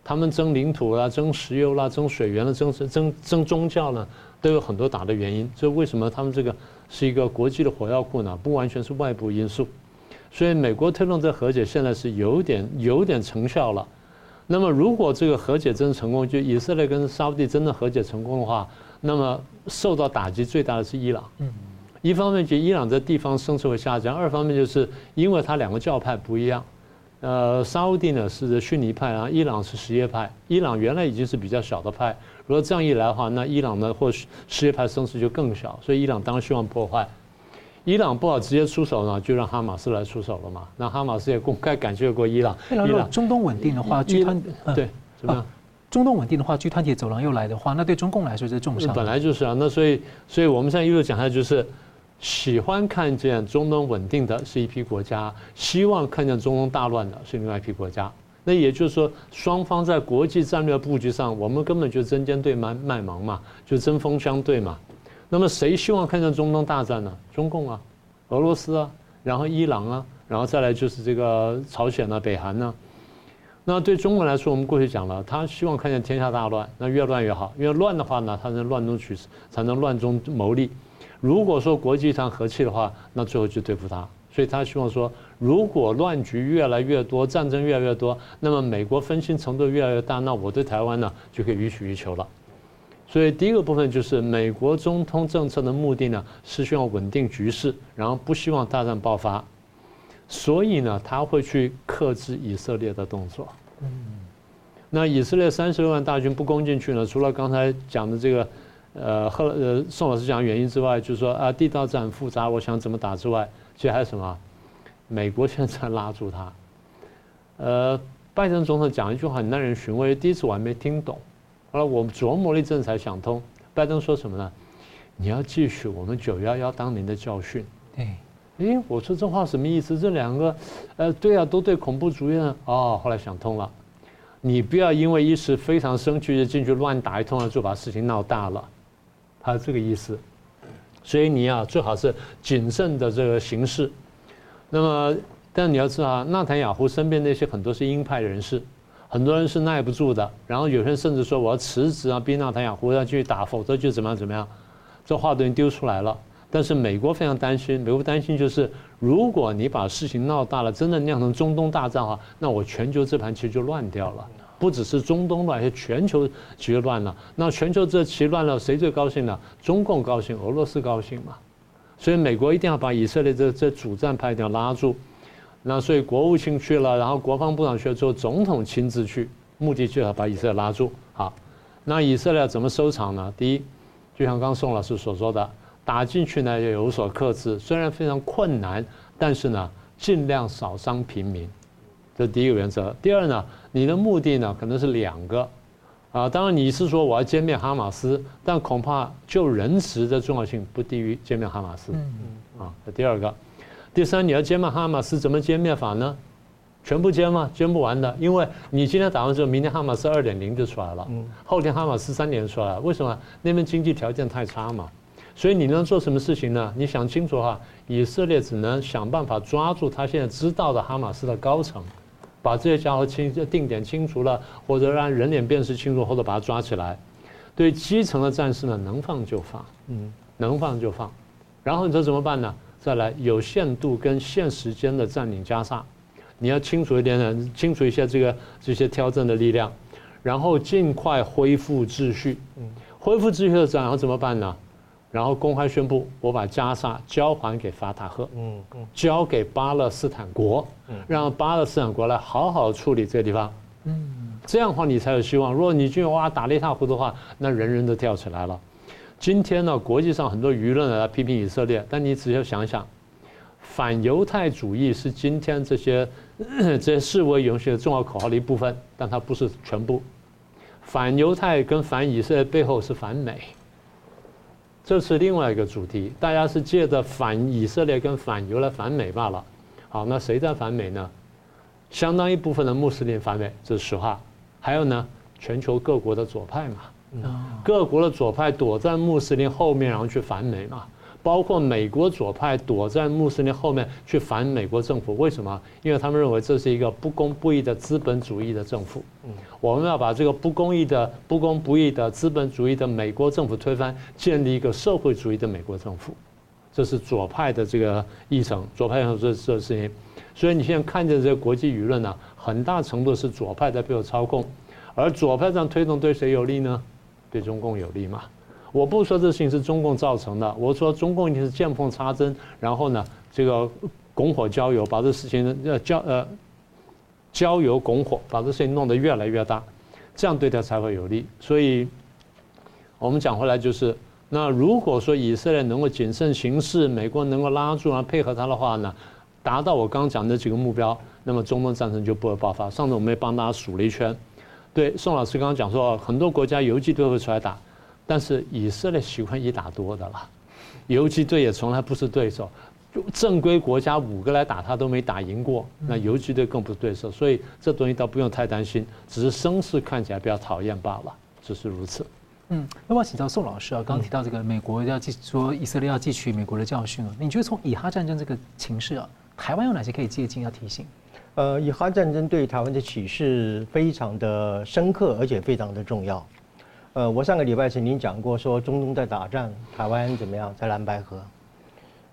他们争领土啦、争石油啦、争水源啦、争争争宗教呢，都有很多打的原因。所以为什么他们这个是一个国际的火药库呢？不完全是外部因素。所以美国推动这和解现在是有点有点成效了。那么如果这个和解真的成功，就以色列跟沙乌地真的和解成功的话，那么受到打击最大的是伊朗。嗯。一方面，就伊朗在地方声势会下降；二方面，就是因为它两个教派不一样。呃，沙乌地呢是逊尼派啊，伊朗是什叶派。伊朗原来已经是比较小的派，如果这样一来的话，那伊朗呢或什叶派声势就更小。所以伊朗当然希望破坏。伊朗不好直接出手呢，就让哈马斯来出手了嘛。那哈马斯也公开感谢过伊朗。伊朗中东稳定的话，集团对怎么样？中东稳定的话，G 团体走廊又来的话，那对中共来说是重伤。本来就是啊，那所以，所以我们现在一路讲下来就是。喜欢看见中东稳定的是一批国家，希望看见中东大乱的是另外一批国家。那也就是说，双方在国际战略布局上，我们根本就针尖对麦麦芒嘛，就针锋相对嘛。那么谁希望看见中东大战呢？中共啊，俄罗斯啊，然后伊朗啊，然后再来就是这个朝鲜啊、北韩呢。那对中国来说，我们过去讲了，他希望看见天下大乱，那越乱越好，因为乱的话呢，他能乱中取胜，才能乱中谋利。如果说国际一场和气的话，那最后就对付他。所以他希望说，如果乱局越来越多，战争越来越多，那么美国分心程度越来越大，那我对台湾呢就可以予取予求了。所以第一个部分就是美国中通政策的目的呢，是希望稳定局势，然后不希望大战爆发。所以呢，他会去克制以色列的动作。嗯，那以色列三十六万大军不攻进去呢，除了刚才讲的这个。呃，后呃，宋老师讲的原因之外，就是说啊，地道战复杂，我想怎么打之外，其实还有什么？美国现在拉住他。呃，拜登总统讲一句话很耐人寻味，第一次我还没听懂，后来我们琢磨了一阵才想通。拜登说什么呢？你要继续我们九幺幺当年的教训。对，诶，我说这话什么意思？这两个，呃，对啊，都对恐怖主义呢。哦，后来想通了，你不要因为一时非常生气就进去乱打一通了，就把事情闹大了。他这个意思，所以你啊最好是谨慎的这个行事。那么，但你要知道，纳坦雅胡身边那些很多是鹰派人士，很多人是耐不住的。然后有些人甚至说我要辞职啊，逼纳坦雅胡要继续打，否则就怎么样怎么样。这话都已经丢出来了。但是美国非常担心，美国担心就是如果你把事情闹大了，真的酿成中东大战的话，那我全球这盘棋就乱掉了。不只是中东乱，是全球局乱了。那全球这棋乱了，谁最高兴呢？中共高兴，俄罗斯高兴嘛。所以美国一定要把以色列这这主战派一定要拉住。那所以国务卿去了，然后国防部长去了之后，总统亲自去，目的就要把以色列拉住。好，那以色列怎么收场呢？第一，就像刚宋老师所说的，打进去呢要有所克制，虽然非常困难，但是呢尽量少伤平民。这是第一个原则。第二呢，你的目的呢可能是两个，啊，当然你是说我要歼灭哈马斯，但恐怕就人质的重要性不低于歼灭哈马斯。嗯嗯。啊，这第二个。第三，你要歼灭哈马斯，怎么歼灭法呢？全部歼吗？歼不完的，因为你今天打完之后，明天哈马斯二点零就出来了，后天哈马斯三点出来了。为什么？那边经济条件太差嘛。所以你能做什么事情呢？你想清楚哈，以色列只能想办法抓住他现在知道的哈马斯的高层。把这些家伙清定点清除了，或者让人脸辨识清楚，或者把他抓起来。对基层的战士呢，能放就放，嗯，能放就放。然后你说怎么办呢？再来有限度跟限时间的占领加沙，你要清楚一点点，清楚一下这个这些挑战的力量，然后尽快恢复秩序。嗯，恢复秩序的时候，然后怎么办呢？然后公开宣布，我把加沙交还给法塔赫，嗯嗯，交给巴勒斯坦国，嗯，让巴勒斯坦国来好好处理这个地方，嗯，这样的话你才有希望。如果你就哇打了一塌糊涂的话，那人人都跳起来了。今天呢，国际上很多舆论来批评以色列，但你只要想想，反犹太主义是今天这些 这些示威游行的重要口号的一部分，但它不是全部。反犹太跟反以色列背后是反美。这是另外一个主题，大家是借着反以色列跟反犹来反美罢了。好，那谁在反美呢？相当一部分的穆斯林反美，这是实话。还有呢，全球各国的左派嘛，各国的左派躲在穆斯林后面，然后去反美嘛。包括美国左派躲在穆斯林后面去反美国政府，为什么？因为他们认为这是一个不公不义的资本主义的政府。我们要把这个不公义的、不公不义的资本主义的美国政府推翻，建立一个社会主义的美国政府，这是左派的这个议程。左派要做这事情，所以你现在看见这个国际舆论呢，很大程度是左派在背后操控，而左派这样推动对谁有利呢？对中共有利嘛？我不说这事情是中共造成的，我说中共一定是见缝插针，然后呢，这个拱火浇油，把这事情呃浇呃浇油拱火，把这事情弄得越来越大，这样对他才会有利。所以，我们讲回来就是，那如果说以色列能够谨慎行事，美国能够拉住啊配合他的话呢，达到我刚刚讲的几个目标，那么中东战争就不会爆发。上次我们也帮大家数了一圈，对宋老师刚刚讲说，很多国家游击队会出来打。但是以色列喜欢一打多的了，游击队也从来不是对手，正规国家五个来打他都没打赢过，那游击队更不是对手，所以这东西倒不用太担心，只是声势看起来比较讨厌罢了，只是如此。嗯，那我请教宋老师啊，刚提到这个美国要记说以色列要汲取美国的教训啊，你觉得从以哈战争这个情势啊，台湾有哪些可以借鉴要提醒？呃，以哈战争对台湾的启示非常的深刻，而且非常的重要。呃，我上个礼拜曾经讲过，说中东在打仗，台湾怎么样，在蓝白合。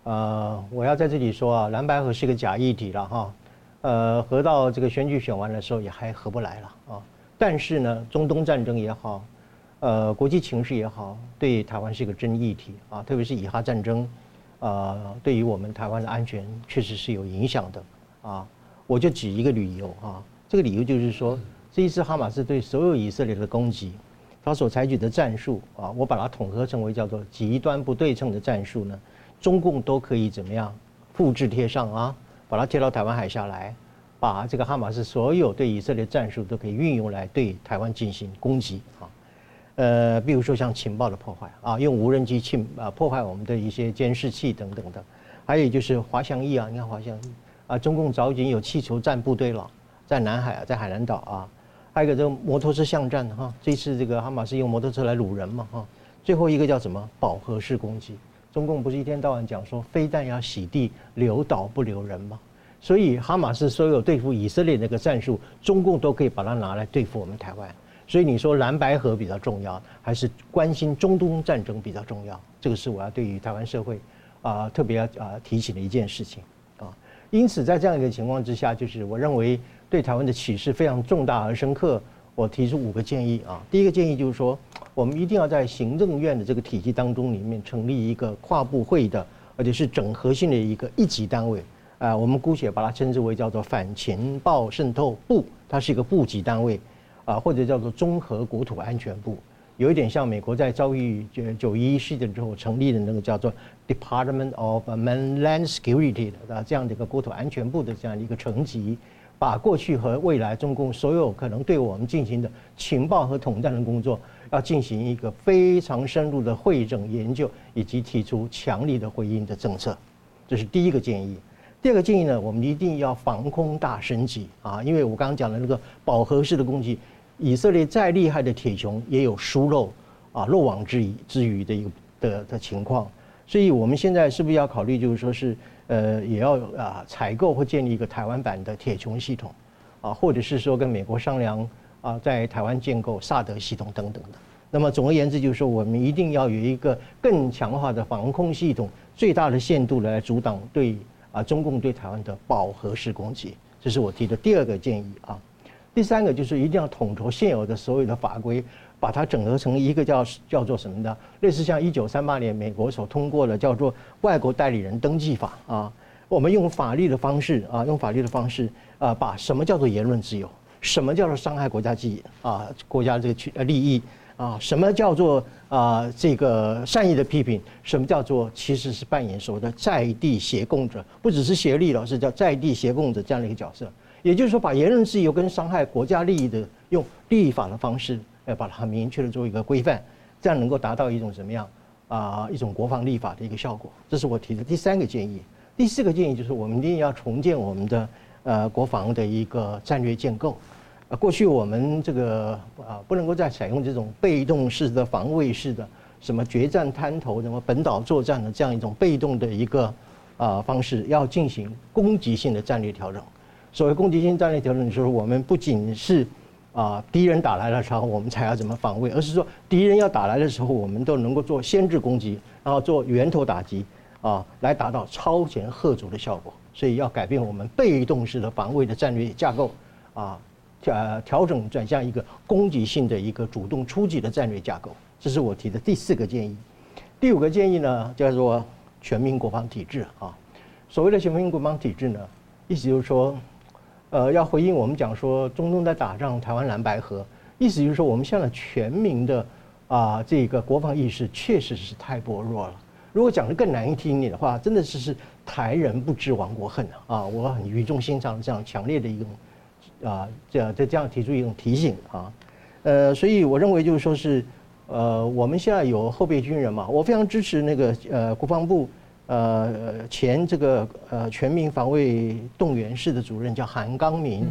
呃，我要在这里说啊，蓝白合是个假议题了哈。呃，合到这个选举选完的时候也还合不来了啊。但是呢，中东战争也好，呃，国际情势也好，对台湾是个真议题啊。特别是以哈战争，呃，对于我们台湾的安全确实是有影响的啊。我就举一个理由啊，这个理由就是说，这一次哈马斯对所有以色列的攻击。他所采取的战术啊，我把它统合成为叫做极端不对称的战术呢，中共都可以怎么样复制贴上啊？把它贴到台湾海峡来，把这个哈马斯所有对以色列战术都可以运用来对台湾进行攻击啊。呃，比如说像情报的破坏啊，用无人机侵啊破坏我们的一些监视器等等的，还有就是滑翔翼啊，你看滑翔翼啊，中共早已经有气球战部队了，在南海啊，在海南岛啊，还有一个这个摩托车巷战哈，这次这个哈马斯用摩托车来掳人嘛哈，最后一个叫什么饱和式攻击，中共不是一天到晚讲说非但要洗地留岛不留人吗？所以哈马斯所有对付以色列那个战术，中共都可以把它拿来对付我们台湾。所以你说蓝白河比较重要，还是关心中东战争比较重要？这个是我要对于台湾社会啊特别要啊提醒的一件事情。因此，在这样一个情况之下，就是我认为对台湾的启示非常重大而深刻。我提出五个建议啊。第一个建议就是说，我们一定要在行政院的这个体系当中里面成立一个跨部会的，而且是整合性的一个一级单位啊。我们姑且把它称之为叫做反情报渗透部，它是一个部级单位。啊，或者叫做综合国土安全部，有一点像美国在遭遇九九一事件之后成立的那个叫做 Department of Homeland Security 的这样的一个国土安全部的这样一个层级，把过去和未来中共所有可能对我们进行的情报和统战的工作，要进行一个非常深入的会诊研究，以及提出强力的回应的政策，这是第一个建议。第二个建议呢，我们一定要防空大升级啊，因为我刚刚讲的那个饱和式的攻击。以色列再厉害的铁穹也有疏漏啊漏网之鱼之鱼的一个的的情况，所以我们现在是不是要考虑，就是说是呃也要啊采购或建立一个台湾版的铁穹系统啊，或者是说跟美国商量啊在台湾建构萨德系统等等的。那么总而言之，就是说我们一定要有一个更强化的防空系统，最大的限度来阻挡对啊中共对台湾的饱和式攻击。这是我提的第二个建议啊。第三个就是一定要统筹现有的所有的法规，把它整合成一个叫叫做什么的，类似像一九三八年美国所通过的叫做外国代理人登记法啊。我们用法律的方式啊，用法律的方式啊，把什么叫做言论自由，什么叫做伤害国家利益啊，国家这个利益啊，什么叫做啊这个善意的批评，什么叫做其实是扮演所谓的在地协共者，不只是协力了，是叫在地协共者这样的一个角色。也就是说，把言论自由跟伤害国家利益的用立法的方式，呃，把它明确的做一个规范，这样能够达到一种什么样啊？一种国防立法的一个效果。这是我提的第三个建议。第四个建议就是，我们一定要重建我们的呃国防的一个战略建构。过去我们这个啊，不能够再采用这种被动式的防卫式的什么决战滩头、什么本岛作战的这样一种被动的一个啊方式，要进行攻击性的战略调整。所谓攻击性战略调整，就是我们不仅是啊敌人打来的时候，我们才要怎么防卫，而是说敌人要打来的时候，我们都能够做先制攻击，然后做源头打击啊，来达到超前吓阻的效果。所以要改变我们被动式的防卫的战略架构啊，调调整转向一个攻击性的一个主动出击的战略架构。这是我提的第四个建议。第五个建议呢，叫做全民国防体制啊。所谓的全民国防体制呢，意思就是说。呃，要回应我们讲说中东在打仗，台湾蓝白河，意思就是说我们现在全民的啊这个国防意识确实是太薄弱了。如果讲的更难听一点的话，真的是是台人不知亡国恨啊！我很语重心长这样强烈的一种啊这样这这样提出一种提醒啊。呃，所以我认为就是说是呃我们现在有后备军人嘛，我非常支持那个呃国防部。呃，前这个呃全民防卫动员室的主任叫韩刚明，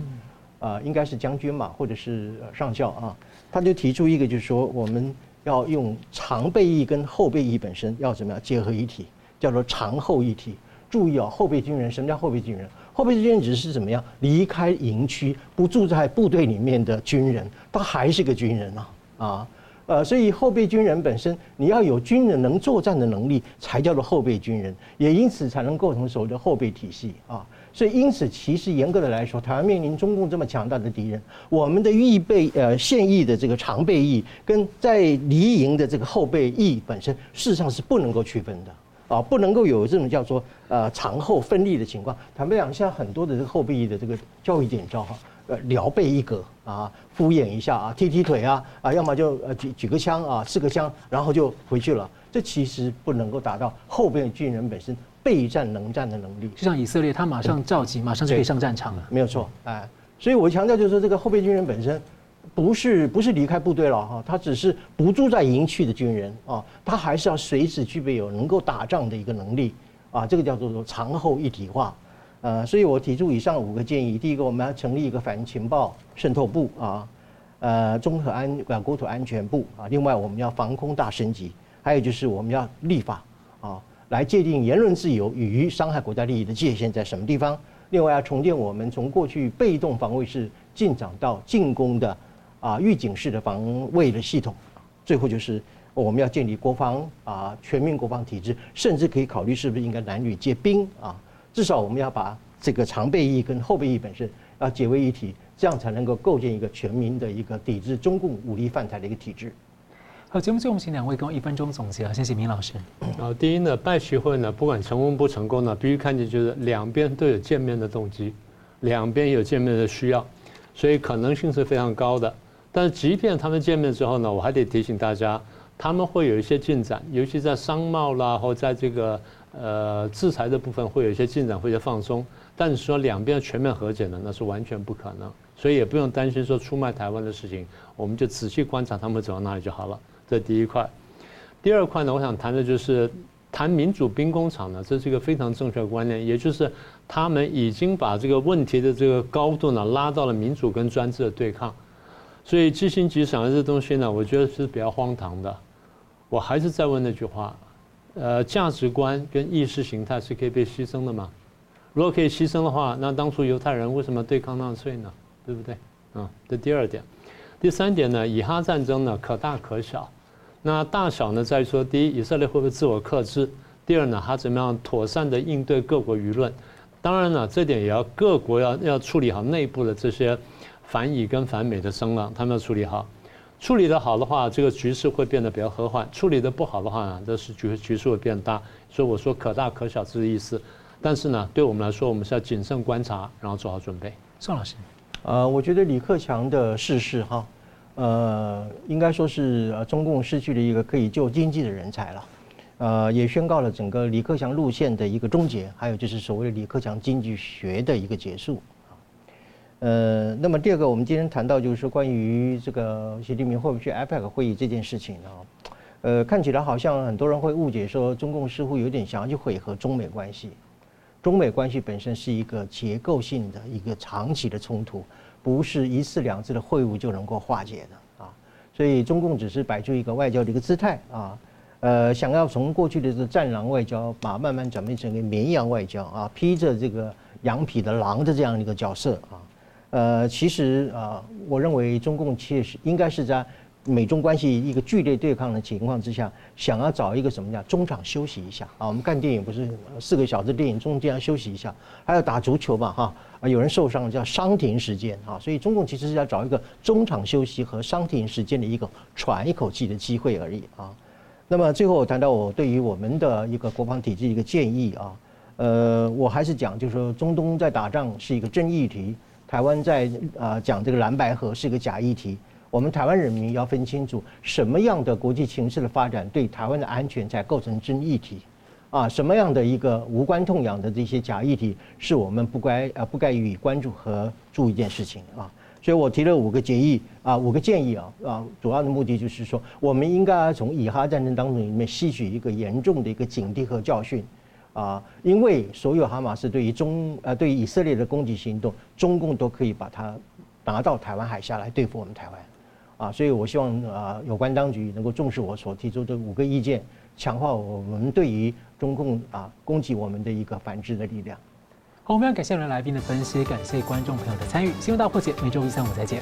啊，应该是将军嘛，或者是上校啊，他就提出一个，就是说我们要用常备役跟后备役本身要怎么样结合一体，叫做常后一体。注意啊，后备军人，什么叫后备军人？后备军人只是怎么样离开营区不住在部队里面的军人，他还是个军人啊啊。呃，所以后备军人本身，你要有军人能作战的能力，才叫做后备军人，也因此才能构成所谓的后备体系啊。所以因此，其实严格的来说，台湾面临中共这么强大的敌人，我们的预备呃现役的这个常备役，跟在离营的这个后备役本身，事实上是不能够区分的啊，不能够有这种叫做呃常后分立的情况。坦白讲，现在很多的这个后备役的这个教育点招哈。呃，聊备一格啊，敷衍一下啊，踢踢腿啊，啊，要么就呃举举个枪啊，刺个枪，然后就回去了。这其实不能够达到后备军人本身备备战能战的能力。就像以色列，他马上召集，马上就可以上战场了。没有错，哎，所以我强调就是说，这个后备军人本身不是不是离开部队了哈，他只是不住在营区的军人啊，他还是要随时具备有能够打仗的一个能力啊，这个叫做说长后一体化。呃，所以我提出以上五个建议：第一个，我们要成立一个反情报渗透部啊，呃，综合安呃国土安全部啊。另外，我们要防空大升级，还有就是我们要立法啊，来界定言论自由与伤害国家利益的界限在什么地方。另外，要重建我们从过去被动防卫式进展到进攻的啊预警式的防卫的系统。最后就是我们要建立国防啊全面国防体制，甚至可以考虑是不是应该男女皆兵啊。至少我们要把这个常备役跟后备役本身要结为一体，这样才能够构建一个全民的一个抵制中共武力犯台的一个体制。好，节目最后我们请两位给我一分钟总结啊，谢谢明老师。啊，第一呢，拜习会呢，不管成功不成功呢，必须看见就是两边都有见面的动机，两边有见面的需要，所以可能性是非常高的。但是即便他们见面之后呢，我还得提醒大家，他们会有一些进展，尤其在商贸啦，或在这个。呃，制裁的部分会有一些进展，会有些放松，但是说两边全面和解呢，那是完全不可能，所以也不用担心说出卖台湾的事情，我们就仔细观察他们走到哪里就好了。这第一块，第二块呢，我想谈的就是谈民主兵工厂呢，这是一个非常正确的观念，也就是他们已经把这个问题的这个高度呢拉到了民主跟专制的对抗，所以即兴即想的这东西呢，我觉得是比较荒唐的。我还是再问那句话。呃，价值观跟意识形态是可以被牺牲的吗？如果可以牺牲的话，那当初犹太人为什么对抗纳粹呢？对不对？啊，这第二点。第三点呢，以哈战争呢，可大可小。那大小呢，在于说，第一，以色列会不会自我克制？第二呢，他怎么样妥善的应对各国舆论？当然了，这点也要各国要要处理好内部的这些反以跟反美的声浪，他们要处理好。处理得好的话，这个局势会变得比较和缓；处理得不好的话呢，这是局局势会变大。所以我说可大可小这个意思。但是呢，对我们来说，我们是要谨慎观察，然后做好准备。宋老师，呃，我觉得李克强的逝世哈，呃，应该说是呃中共失去了一个可以救经济的人才了，呃，也宣告了整个李克强路线的一个终结，还有就是所谓的李克强经济学的一个结束。呃，那么第二个，我们今天谈到就是说关于这个习近平会不会去 APEC 会议这件事情呢，呃，看起来好像很多人会误解说中共似乎有点想要去缓和中美关系，中美关系本身是一个结构性的一个长期的冲突，不是一次两次的会晤就能够化解的啊，所以中共只是摆出一个外交的一个姿态啊，呃，想要从过去的这个战狼外交，把慢慢转变成一个绵羊外交啊，披着这个羊皮的狼的这样一个角色啊。呃，其实啊，我认为中共确实应该是在美中关系一个剧烈对抗的情况之下，想要找一个什么叫中场休息一下啊。我们看电影不是四个小时电影中间要休息一下，还要打足球嘛哈啊，有人受伤了叫伤停时间啊，所以中共其实是要找一个中场休息和伤停时间的一个喘一口气的机会而已啊。那么最后我谈到我对于我们的一个国防体制一个建议啊，呃，我还是讲就是说中东在打仗是一个真议题。台湾在啊讲这个蓝白河是一个假议题，我们台湾人民要分清楚什么样的国际情势的发展对台湾的安全才构成真议题，啊，什么样的一个无关痛痒的这些假议题是我们不该啊不该予以关注和注意一件事情啊，所以我提了五个建议啊五个建议啊啊，主要的目的就是说我们应该从以哈战争当中里面吸取一个严重的一个警惕和教训。啊，因为所有哈马斯对于中呃对于以色列的攻击行动，中共都可以把它拿到台湾海峡来对付我们台湾，啊，所以我希望啊有关当局能够重视我所提出的五个意见，强化我们对于中共啊攻击我们的一个反制的力量。好，我们要感谢两位来宾的分析，感谢观众朋友的参与。新闻大破解每周一、三、五再见。